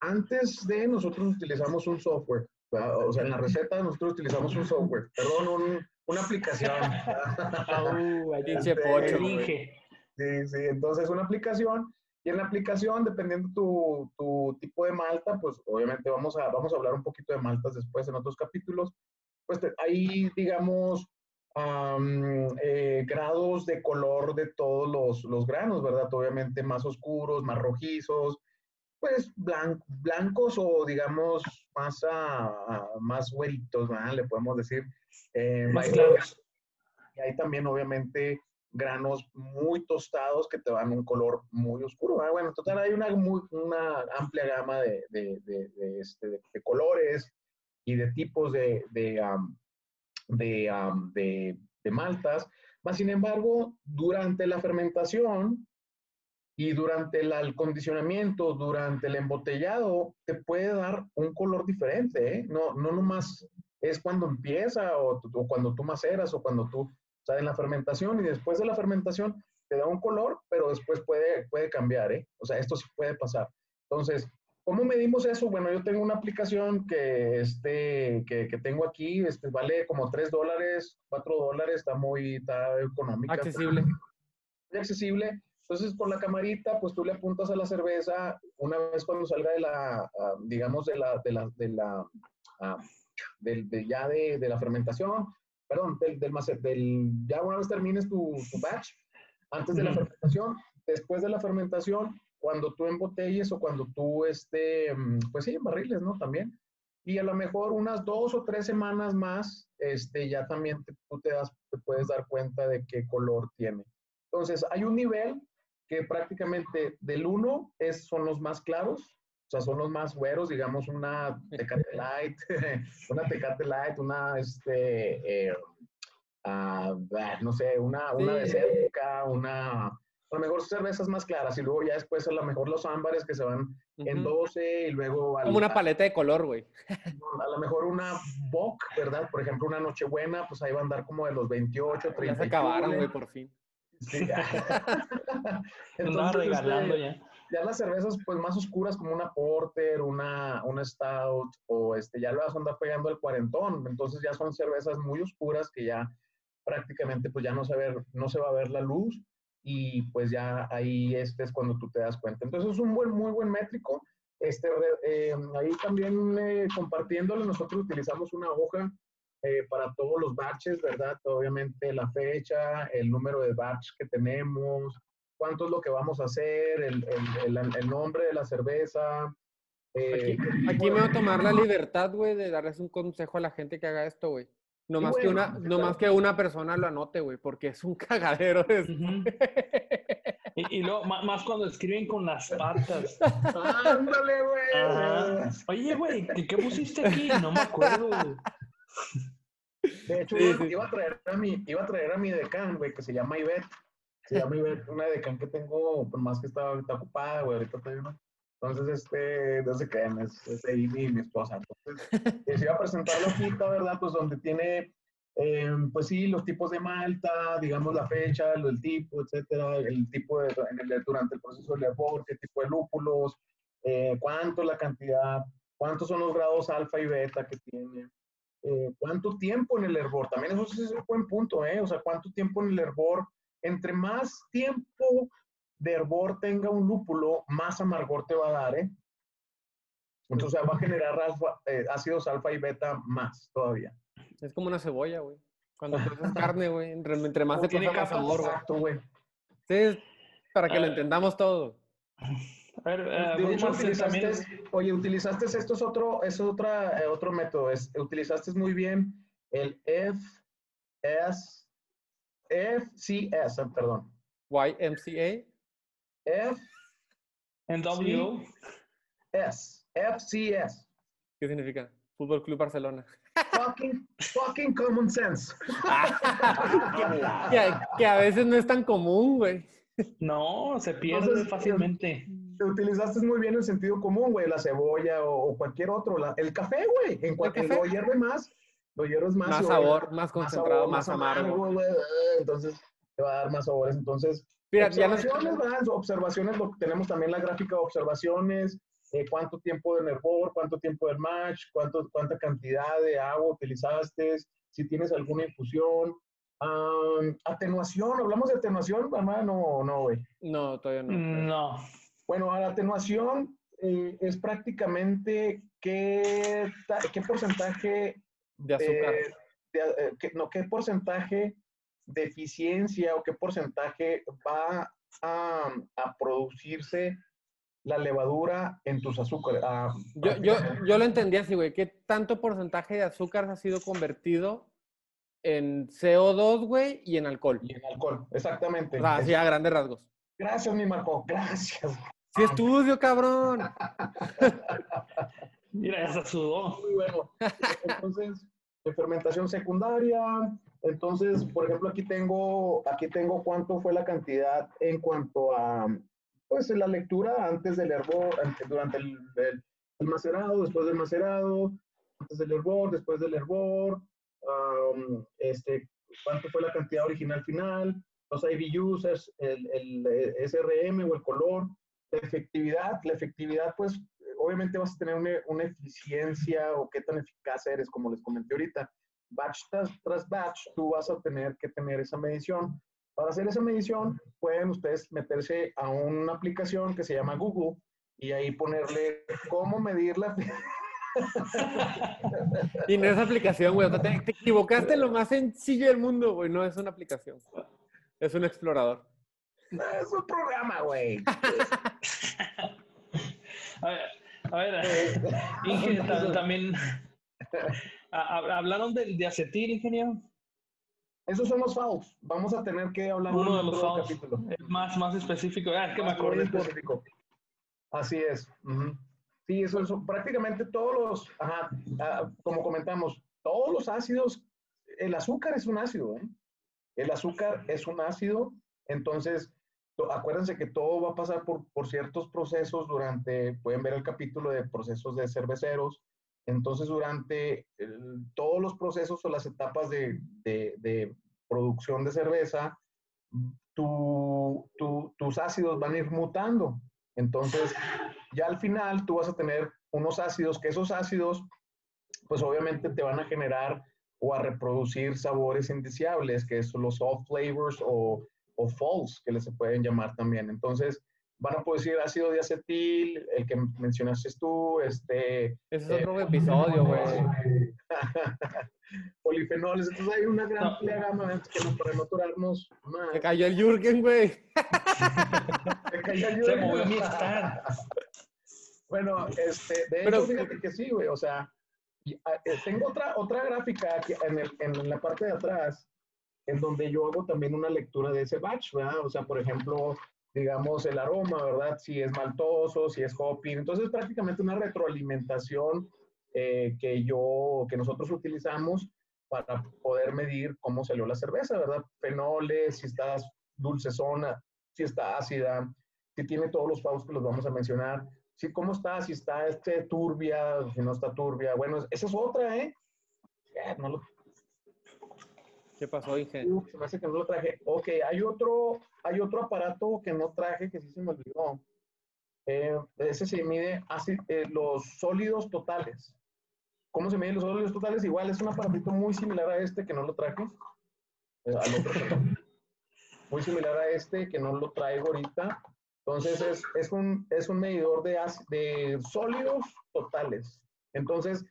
antes de nosotros utilizamos un software, o sea, en la receta nosotros utilizamos un software, perdón, un, una aplicación.
uh, este, pocho,
sí, sí, entonces una aplicación y en la aplicación, dependiendo tu, tu tipo de malta, pues obviamente vamos a, vamos a hablar un poquito de maltas después en otros capítulos, pues hay, digamos, eh, grados de color de todos los, los, granos, ¿verdad? Obviamente más oscuros, más rojizos, pues blancos o digamos más, más güeritos, ¿verdad? Le podemos decir.
Eh, más claros.
Y hay también, obviamente, granos muy tostados que te dan un color muy oscuro. ¿ah? Bueno, total, hay una, una amplia gama de, de, de, este, de, colores y de tipos de, de, de, maltas. Mas, sin embargo, durante la fermentación y durante el acondicionamiento, durante el embotellado, te puede dar un color diferente. ¿eh? No, no nomás es cuando empieza o, o cuando tú maceras o cuando tú o sea, en la fermentación y después de la fermentación te da un color, pero después puede, puede cambiar, ¿eh? O sea, esto sí puede pasar. Entonces, ¿cómo medimos eso? Bueno, yo tengo una aplicación que, este, que, que tengo aquí, este, vale como 3 dólares, 4 dólares, está muy está económica.
Accesible.
muy accesible. Entonces, por la camarita, pues tú le apuntas a la cerveza una vez cuando salga de la, ah, digamos, de la, de la, de la, ah, de, ya de, de, la fermentación, perdón, del, del, del, ya una vez termines tu, tu batch, antes de la fermentación, después de la fermentación, cuando tú embotelles o cuando tú, este, pues sí, barriles, ¿no? También. Y a lo mejor unas dos o tres semanas más, este, ya también tú te, das, te puedes dar cuenta de qué color tiene. Entonces, hay un nivel que prácticamente del 1 es, son los más claros, o sea, son los más güeros, digamos, una Tecate Light, una Tecate Light, una, este, eh, ah, no sé, una, una de cerca, una, a lo mejor cervezas más claras y luego ya después a lo mejor los ámbares que se van en 12 y luego...
Como una paleta de color, güey.
A lo mejor una Bock, ¿verdad? Por ejemplo, una Nochebuena, pues ahí va a andar como de los 28, 30.
Ya se acabaron, güey, por fin.
Sí.
Entonces, regalando
este,
ya.
ya las cervezas pues más oscuras como una porter, una, una stout o este ya le vas a andar pegando el cuarentón, entonces ya son cervezas muy oscuras que ya prácticamente pues ya no se, ver, no se va a ver la luz y pues ya ahí este es cuando tú te das cuenta. Entonces es un buen, muy buen métrico. Este, eh, ahí también eh, compartiéndolo, nosotros utilizamos una hoja eh, para todos los batches, ¿verdad? Obviamente la fecha, el número de batch que tenemos, cuánto es lo que vamos a hacer, el, el, el, el nombre de la cerveza.
Eh, aquí, aquí, me voy a tomar la libertad, güey, de darles un consejo a la gente que haga esto, güey. No, más, bueno, que una, no más que una persona lo anote, güey, porque es un cagadero. Uh
-huh. y, y, luego, más cuando escriben con las patas.
Ándale, güey.
Oye, güey, ¿qué pusiste aquí? No me acuerdo, güey.
De hecho, sí, sí. Iba, a traer a mi, iba a traer a mi decán, güey, que se llama Ivette. Se llama Ivette, una decán que tengo, por más que está ahorita ocupada, güey, ahorita todavía no. Entonces, este, no se crean, es, es ahí mi, mi esposa. Entonces, les iba a presentar la hojita, ¿verdad? Pues donde tiene, eh, pues sí, los tipos de malta, digamos la fecha, el tipo, etcétera, el tipo de, en el, durante el proceso de labor, qué tipo de lúpulos, eh, cuánto la cantidad, cuántos son los grados alfa y beta que tiene, eh, cuánto tiempo en el hervor, también eso es un buen punto, ¿eh? O sea, cuánto tiempo en el hervor, entre más tiempo de hervor tenga un lúpulo, más amargor te va a dar, ¿eh? Entonces va a generar alfa, eh, ácidos alfa y beta más todavía.
Es como una cebolla, güey. Cuando coces carne, güey, entre, más se cosa más sabor,
Exacto, güey.
Sí, para que lo entendamos todo.
A ver, uh, de hecho, utilizaste, también... oye, utilizaste, esto es otro, es otra, eh, otro método, es, utilizaste muy bien el F, S, FCS, perdón.
YMCA.
F,
N W,
S, FCS.
¿Qué significa? Fútbol Club Barcelona.
Fucking, fucking common sense.
que, que, a veces no es tan común, güey.
No, se pierde Entonces, fácilmente.
Te utilizaste muy bien el sentido común, güey, la cebolla o, o cualquier otro. La, el café, güey, en cuanto lo hierve más, lo hierves más.
Más sabor, más concentrado, más, sabor, más, más amargo.
amargo Entonces, te va a dar más sabores. Entonces,
Mira,
observaciones, ya no... observaciones, lo, tenemos también la gráfica de observaciones, eh, cuánto tiempo de nervor, cuánto tiempo del match, cuánto, cuánta cantidad de agua utilizaste, si tienes alguna infusión. Um, atenuación, hablamos de atenuación, mamá, no, no, güey.
No, todavía no.
No.
Bueno, la atenuación eh, es prácticamente qué, qué porcentaje
de azúcar.
De, de, eh, qué, no, qué porcentaje de eficiencia o qué porcentaje va a, a producirse la levadura en tus azúcares. Ah,
yo, yo, yo, lo entendí así, güey. ¿Qué tanto porcentaje de azúcar ha sido convertido en CO2, güey, y en alcohol?
Y en alcohol, exactamente.
Ah, así a grandes rasgos.
Gracias, mi Marco. Gracias.
Sí estudio, cabrón.
Mira, ya se sudó.
Muy bueno. Entonces, de fermentación secundaria. Entonces, por ejemplo, aquí tengo, aquí tengo cuánto fue la cantidad en cuanto a pues la lectura antes del hervor, durante el, el, el, macerado, después del macerado, antes del hervor, después del hervor, um, este, cuánto fue la cantidad original final, los IBUs, el, el, SRM o el color, la efectividad, la efectividad pues obviamente vas a tener una, una eficiencia o qué tan eficaz eres, como les comenté ahorita. Batch tras, tras batch, tú vas a tener que tener esa medición. Para hacer esa medición, pueden ustedes meterse a una aplicación que se llama Google y ahí ponerle cómo medir la...
y no es aplicación, güey. Te, te, equivocaste lo más sencillo del mundo, güey. No es una aplicación. Es un explorador.
No, es un programa, güey.
a ver, a ver Inge, también... ¿Hablaron de, de acetil, ingeniero?
Esos son los fouls. Vamos a tener que hablar
Uno de los fouls. Es más, más específico. Ah, es que me acordé.
Específico. Así es. Sí, eso, es prácticamente todos los, ajá, ah, como comentamos, todos los ácidos, el azúcar es un ácido, ¿eh? El azúcar es un ácido, entonces acuérdense que todo va a pasar por, por ciertos procesos durante, pueden ver el capítulo de procesos de cerveceros, entonces durante todos los procesos o las etapas de, producción de cerveza, tu, tu, tus ácidos van a ir mutando. Entonces, ya al final tú vas a tener unos ácidos, que esos ácidos, pues obviamente te van a generar o a reproducir sabores indeseables, que son los off flavors o, o false, que les se pueden llamar también. Entonces, van a producir ácido diacetil, el que mencionaste tú, este...
Ese es otro eh, episodio, güey.
polifenoles, entonces hay una gran gama que no, para no
más. Se cayó el Jürgen, güey.
Se cayó el Jürgen. Se movió mi stand. Bueno, este, de hecho, fíjate que sí, güey, o sea, ah, eh, tengo otra, otra gráfica aquí en, el, en la parte de atrás, en donde yo hago también una lectura de ese batch, ¿verdad? O sea, por ejemplo, digamos, el aroma, ¿verdad? Si es maltoso, si es hopping. Entonces, prácticamente una retroalimentación eh, que yo, que nosotros utilizamos para poder medir cómo salió la cerveza, ¿verdad? Fenoles, si está dulcezona, si está ácida, si tiene todos los paus que los vamos a mencionar, si cómo está, si está este turbia, si no está turbia. Bueno, esa es otra, ¿eh?
¿Qué pasó, Inge?
se me hace que no lo traje. Ok, hay otro, hay otro aparato que no traje que sí se me olvidó. Eh, ese se mide así, eh, los sólidos totales. ¿Cómo se miden los sólidos totales? Igual es un aparatito muy similar a este que no lo traje. Eh, al otro, muy similar a este que no lo traigo ahorita. Entonces es, es, un, es un medidor de, de sólidos totales. Entonces,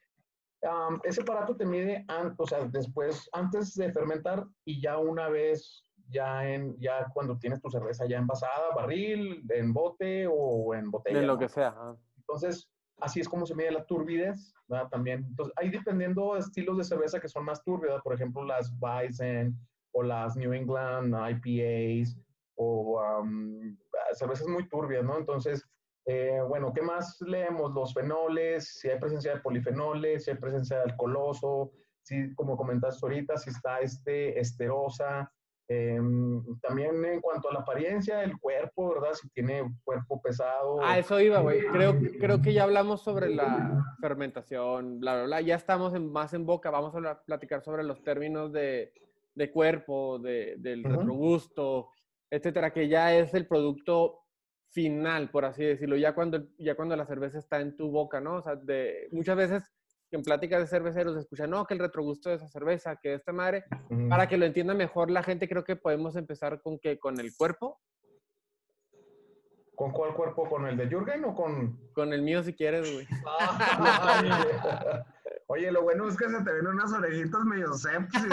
ese aparato te mide, o sea, después, antes de fermentar y ya una vez, ya, en, ya cuando tienes tu cerveza ya envasada, barril, en bote o en botella.
De lo que sea.
Entonces, así es como se mide la turbidez, ¿verdad? También. Entonces, ahí dependiendo de estilos de cerveza que son más turbias, por ejemplo, las Bison o las New England IPAs o cervezas muy turbias, ¿no? Entonces, eh, bueno, ¿qué más leemos? Los fenoles, si hay presencia de polifenoles, si hay presencia de alcoholoso, si, como comentaste ahorita, si está este esterosa. Em, también en cuanto a la apariencia del cuerpo, ¿verdad? Si tiene cuerpo pesado.
Ah, eso iba, güey. Creo, creo que ya hablamos sobre la fermentación, bla, bla, bla. Ya estamos en, más en boca. Vamos a platicar sobre los términos de, de cuerpo, de, del retrogusto, etcétera, que ya es el producto final, por así decirlo, ya cuando, ya cuando la cerveza está en tu boca, ¿no? O sea, de, muchas veces en pláticas de cerveceros se escucha, no, que el retrogusto de esa cerveza, que esta madre, para que lo entienda mejor la gente, creo que podemos empezar con que con el cuerpo.
¿Con cuál cuerpo? ¿Con el de Jürgen o con...?
Con el mío si quieres, güey.
Oye, lo bueno es que se te ven unas orejitas medio sepsis.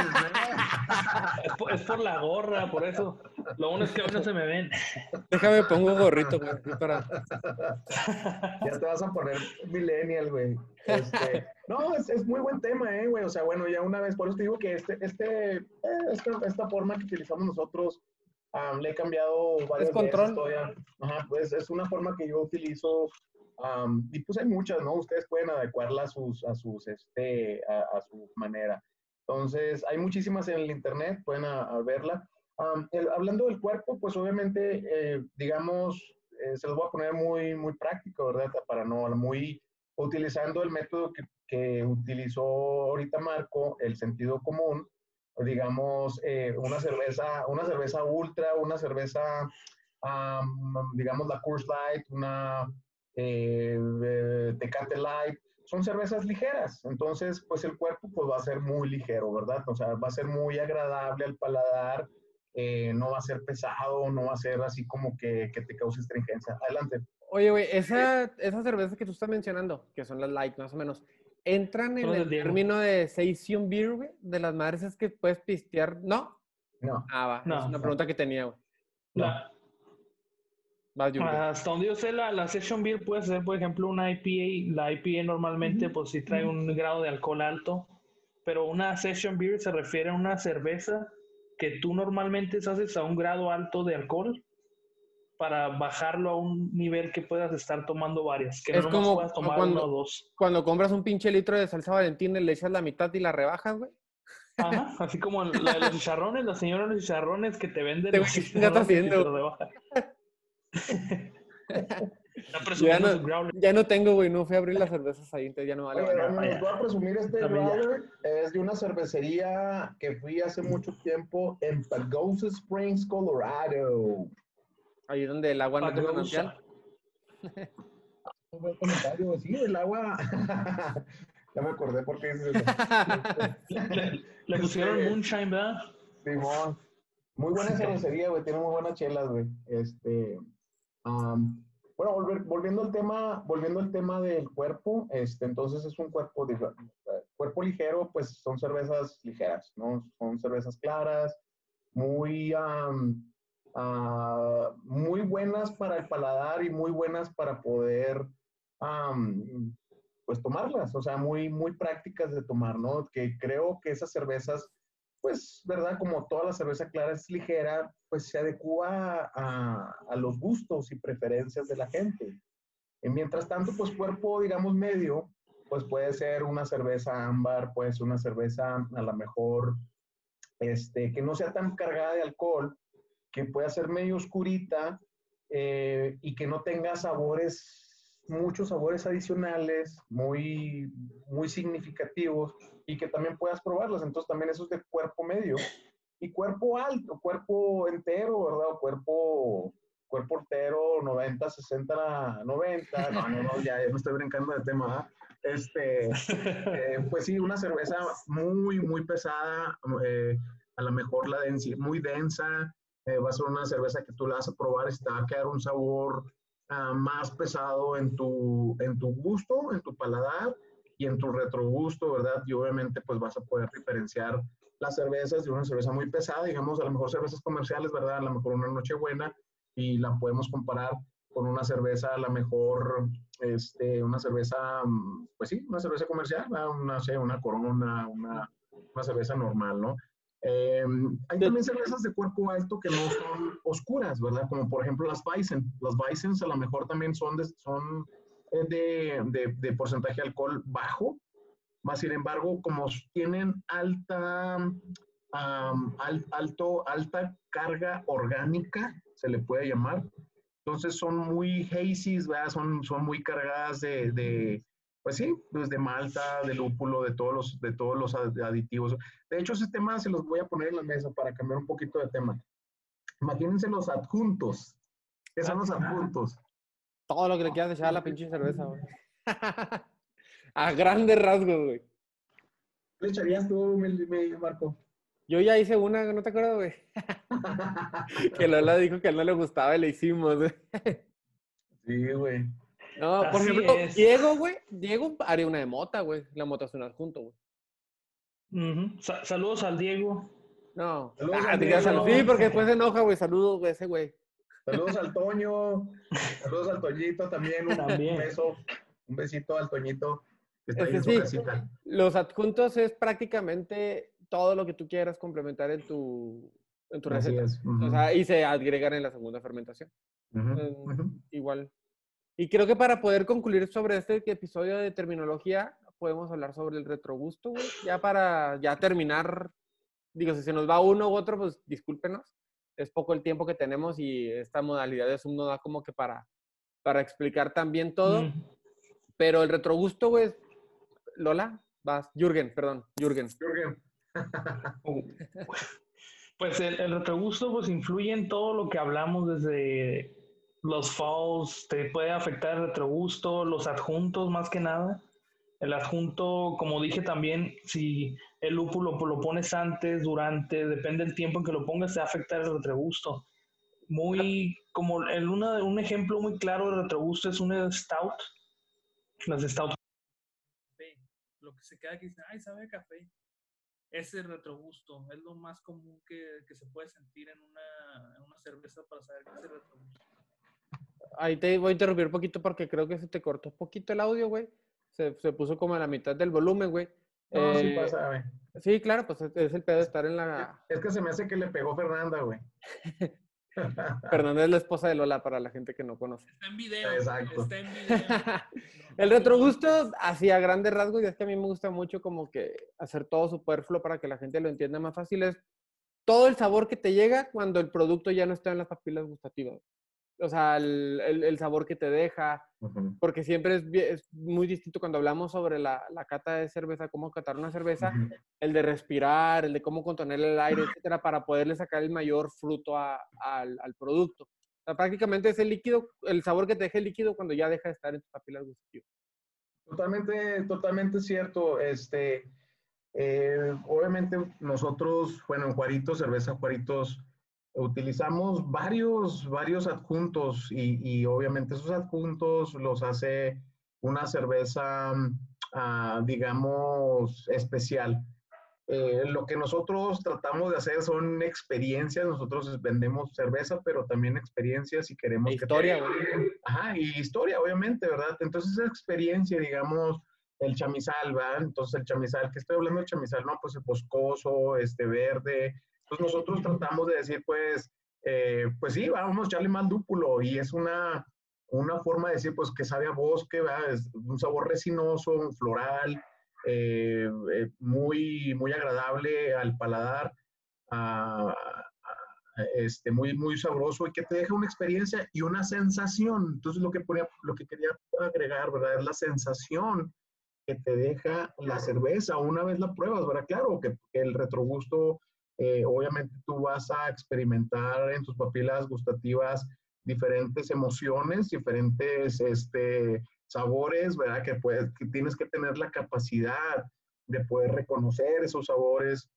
es, por, es por la gorra, por eso. Lo bueno es que no se me ven.
Déjame pongo un gorrito, güey, para...
Ya te vas a poner millennial, güey. Este, no, es, es, muy buen tema, eh, güey. O sea, bueno, ya una vez, por eso te digo que este, este, eh, esta, esta, forma que utilizamos nosotros le he cambiado varias
es control.
veces. Ajá, pues es una forma que yo utilizo y pues hay muchas, ¿no? Ustedes pueden adecuarla a sus, a sus, este, a, su manera. Entonces, hay muchísimas en el internet, pueden verla. hablando del cuerpo, pues obviamente, eh, digamos, eh, se los voy a poner muy, muy práctico, ¿verdad? Para no, muy, utilizando el método que, que utilizó ahorita Marco, el sentido común, digamos, eh, una cerveza, una cerveza ultra, una cerveza, digamos, la Coors Light, una eh, Tecate Light, son cervezas ligeras, entonces pues el cuerpo pues va a ser muy ligero, ¿verdad? O sea, va a ser muy agradable al paladar, eh, no va a ser pesado, no va a ser así como que, que te cause astringencia. Adelante.
Oye, güey, esa, esas cervezas que tú estás mencionando, que son las light más o menos, ¿entran en el término de Session Beer, güey? De las madres es que puedes pistear, ¿no?
No.
Ah, va,
no,
es una pregunta que tenía, güey.
No. Hasta donde yo sé, la, la Session Beer puede ser, por ejemplo, una IPA. La IPA normalmente, pues sí trae un grado de alcohol alto, pero una Session Beer se refiere a una cerveza que tú normalmente haces a un grado alto de alcohol para bajarlo a un nivel que puedas estar tomando varias, que
Es
no
como-
puedas tomar
cuando-
uno o dos.
Cuando compras un pinche litro de salsa valentina y le echas la mitad y la rebajas, güey.
Ajá, así como la de los chicharrones, la señora de los chicharrones que te venden
Este
los
güey, ¿qué está
chicharrones y te
haciendo?
los rebaja. Está
Ya no, ya no tengo, güey. No fui a abrir las cervezas ahí, entonces ya no vale.
Oye, les voy a presumir este growler. Es de una cervecería que fui hace mucho tiempo en Pagosa Springs, Colorado.
Ahí donde el agua no
Pagrosa.
manantial.
Un comentario. Sí, el agua. ya me acordé por qué dices eso.
Le, le pusieron moonshine, ¿verdad?
Simón. Muy buena cervecería, güey. Tiene muy buenas chelas, güey. Este. Am, bueno, volviendo al tema, volviendo al tema del cuerpo, este, entonces es un cuerpo cuerpo ligero, pues son cervezas ligeras, ¿no? Son cervezas claras, muy, am, ah, muy buenas para el paladar y muy buenas para poder, am, pues tomarlas, o sea, muy, muy prácticas de tomar, ¿no? Que creo que esas cervezas pues, ¿verdad? Como toda la cerveza clara es ligera, pues se adecua a, los gustos y preferencias de la gente. Y mientras tanto, pues cuerpo, digamos, medio, pues puede ser una cerveza ámbar, puede ser una cerveza a lo mejor, este, que no sea tan cargada de alcohol, que pueda ser medio oscurita eh, y que no tenga sabores, muchos sabores adicionales, muy, muy significativos y que también puedas probarlas. Entonces también eso es de cuerpo medio y cuerpo alto, cuerpo entero, ¿verdad? O cuerpo, cuerpo entero, 90, 60, 90. No, no, no, ya, ya me estoy brincando de tema. ¿ah? Este, eh, pues sí, una cerveza muy, muy pesada, eh, a lo mejor la densidad, muy densa, eh, va a ser una cerveza que tú la vas a probar y te va a quedar un sabor ah, más pesado en tu, en tu gusto, en tu paladar y en tu retrogusto, ¿verdad? Y obviamente pues vas a poder diferenciar las cervezas de una cerveza muy pesada, digamos, a lo mejor cervezas comerciales, ¿verdad? A lo mejor una noche buena y la podemos comparar con una cerveza, a lo mejor, este, una cerveza, mm, pues sí, una cerveza comercial, ¿verdad? una, sé, una corona, una, una cerveza normal, ¿no? Eh, hay también cervezas de cuerpo alto que no son oscuras, ¿verdad? Como por ejemplo las Bison. Las Bisons a lo mejor también son de, son eh, de, de, de porcentaje de alcohol bajo, más sin embargo, como tienen alta, am, al- alto, alta carga orgánica, se le puede llamar, entonces son muy hazy, ¿verdad? Son, son muy cargadas de, de, pues sí, pues de malta, de lúpulo, de todos los, de todos los ad- aditivos. De hecho, ese tema se los voy a poner en la mesa para cambiar un poquito de tema. Imagínense los adjuntos. ¿Qué son los adjuntos?
Todo lo que le quieras echar a la pinche cerveza, güey. a grandes rasgos, güey.
¿Le echarías tú, Marco?
Yo ya hice una, ¿no te acuerdas, güey? que Lola dijo que a él no le gustaba y le hicimos, güey.
Sí, güey.
No, por ejemplo,
es.
Diego, güey. Diego haría una de mota, güey. La mota es un adjunto, güey.
Ujú. Sa- saludos al Diego.
No.
Saludos,
Ah, te
Diego.
Sí, porque después se enoja, güey. Saludos, güey, ese güey.
Saludos al Toño, saludos al Toñito también, un,
También.
un beso, un besito al Toñito que está ahí
Ese
en su
sí.
casita.
Los adjuntos es prácticamente todo lo que tú quieras complementar en tu, en tu receta. O sea, y se agregan en la segunda fermentación. Igual. Y creo que para poder concluir sobre este episodio de terminología, podemos hablar sobre el retrogusto, güey. Ya para ya terminar, digo, si se nos va uno u otro, pues discúlpenos. Es poco el tiempo que tenemos y esta modalidad de Zoom no da como que para, para explicar también todo.
Mm.
Pero el retrogusto, güey, Lola, vas. Jürgen, perdón, Jürgen.
Jürgen,
Pues el, el retrogusto pues influye en todo lo que hablamos desde los falls, te puede afectar el retrogusto, los adjuntos más que nada. El adjunto, como dije también, si el lúpulo lo pones antes, durante, depende del tiempo en que lo pongas, te va a afectar el retrogusto. Muy, como el, una, un ejemplo muy claro de retrogusto es una stout. Las stout.
Lo que se queda que dice, ay, sabe a café. Ese retrogusto es lo más común que, que se puede sentir en una, en una cerveza para saber que es el retrogusto.
Ahí te voy a interrumpir un poquito porque creo que se te cortó un poquito el audio, güey. Se, se puso como a la mitad del volumen, güey.
No, sí
Eh,
pasa, güey.
Sí, claro, pues es- es el pedo de estar en la...
Es que se me hace que le pegó Fernanda, güey.
Fernanda es la esposa de Lola para la gente que no conoce.
Está en video.
Exacto.
Está en video.
El retrogusto, así a grandes rasgos, y es que a mí me gusta mucho como que hacer todo superfluo para que la gente lo entienda más fácil, es todo el sabor que te llega cuando el producto ya no está en las papilas gustativas. O sea, el, el- el sabor que te deja, porque siempre es, es muy distinto cuando hablamos sobre la, la cata de cerveza, cómo catar una cerveza, el de respirar, el de cómo contener el aire, etcétera, para poderle sacar el mayor fruto a- al, al producto. O sea, prácticamente es el líquido, el sabor que te deja el líquido cuando ya deja de estar en tus papilas gustativas.
Totalmente, totalmente cierto. Este, eh, obviamente nosotros, bueno, en Juaritos, cerveza Juaritos, utilizamos varios, varios adjuntos y, y obviamente esos adjuntos los hace una cerveza, ah, digamos, especial. Eh, lo que nosotros tratamos de hacer son experiencias, nosotros vendemos cerveza, pero también experiencias y queremos que
historia,
te-
güey.
Ajá, y historia, obviamente, ¿verdad? Entonces esa experiencia, digamos, el chamizal, ¿verdad? Entonces el chamizal, ¿qué estoy hablando del chamizal? No, pues el boscoso, este verde. Entonces nosotros tratamos de decir, pues, eh, pues sí, vamos a echarle más lúpulo y es una, una forma de decir, pues, que sabe a bosque, ¿verdad? Es un sabor resinoso, floral, eh, eh, muy, muy agradable al paladar. ah, ah, este, muy, muy sabroso y que te deja una experiencia y una sensación. Entonces, lo que, ponía, lo que quería agregar, ¿verdad? Es la sensación que te deja la cerveza una vez la pruebas, ¿verdad? Claro, que el retrogusto, eh, obviamente tú vas a experimentar en tus papilas gustativas diferentes emociones, diferentes este, sabores, ¿verdad? Que, puedes, que tienes que tener la capacidad de poder reconocer esos sabores,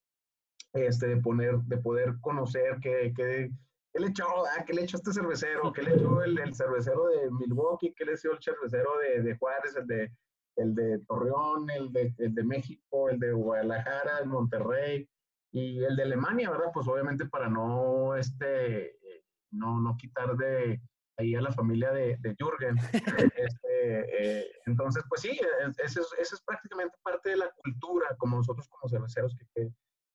este, de, poner, de poder conocer qué, qué, le echó, ah, qué le echó este cervecero, qué le echó el, el cervecero de Milwaukee, qué le echó el cervecero de, de Juárez, el de, el de Torreón, el de, el de México, el de Guadalajara, el Monterrey y el de Alemania, ¿verdad? Pues obviamente para no, este, no, no quitar de ahí a la familia de, de Jürgen. Este, eh, entonces, pues sí, eso es, es prácticamente parte de la cultura, como nosotros como cerveceros que, que,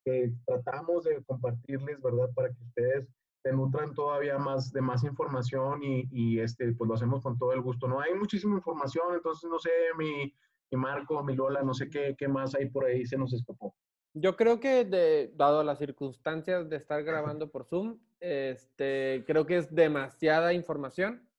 que tratamos de compartirles, ¿verdad? Para que ustedes se nutran todavía más de más información y, y, este, pues lo hacemos con todo el gusto. No hay muchísima información, entonces no sé, mi, mi Marco, mi Lola, no sé qué, qué más hay por ahí, se nos escapó.
Yo creo que, de, dado las circunstancias de estar grabando por Zoom, este, creo que es demasiada información.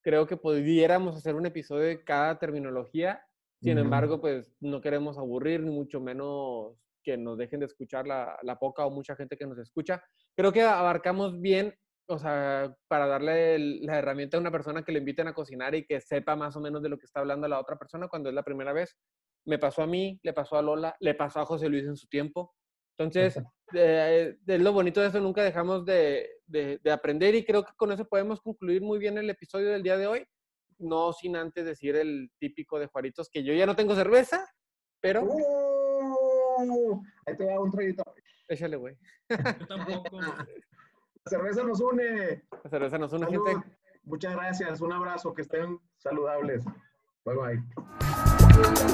Creo que pudiéramos hacer un episodio de cada terminología. Sin embargo, pues no queremos aburrir, ni mucho menos que nos dejen de escuchar la, la poca o mucha gente que nos escucha. Creo que abarcamos bien, o sea, para darle el- la herramienta a una persona que le inviten a cocinar y que sepa más o menos de lo que está hablando la otra persona cuando es la primera vez. Me pasó a mí, le pasó a Lola, le pasó a José Luis en su tiempo. Entonces, eh, es lo bonito de eso, nunca dejamos de, de- de aprender y creo que con eso podemos concluir muy bien el episodio del día de hoy. No sin antes decir el típico de Juaritos, que yo ya no tengo cerveza, pero
¡Uh! Ahí te va un traguito.
échale, güey.
Yo tampoco.
La cerveza nos une.
La cerveza nos une,
Salud.
gente.
Muchas gracias. Un abrazo. Que estén saludables. Bye bye. Thank you.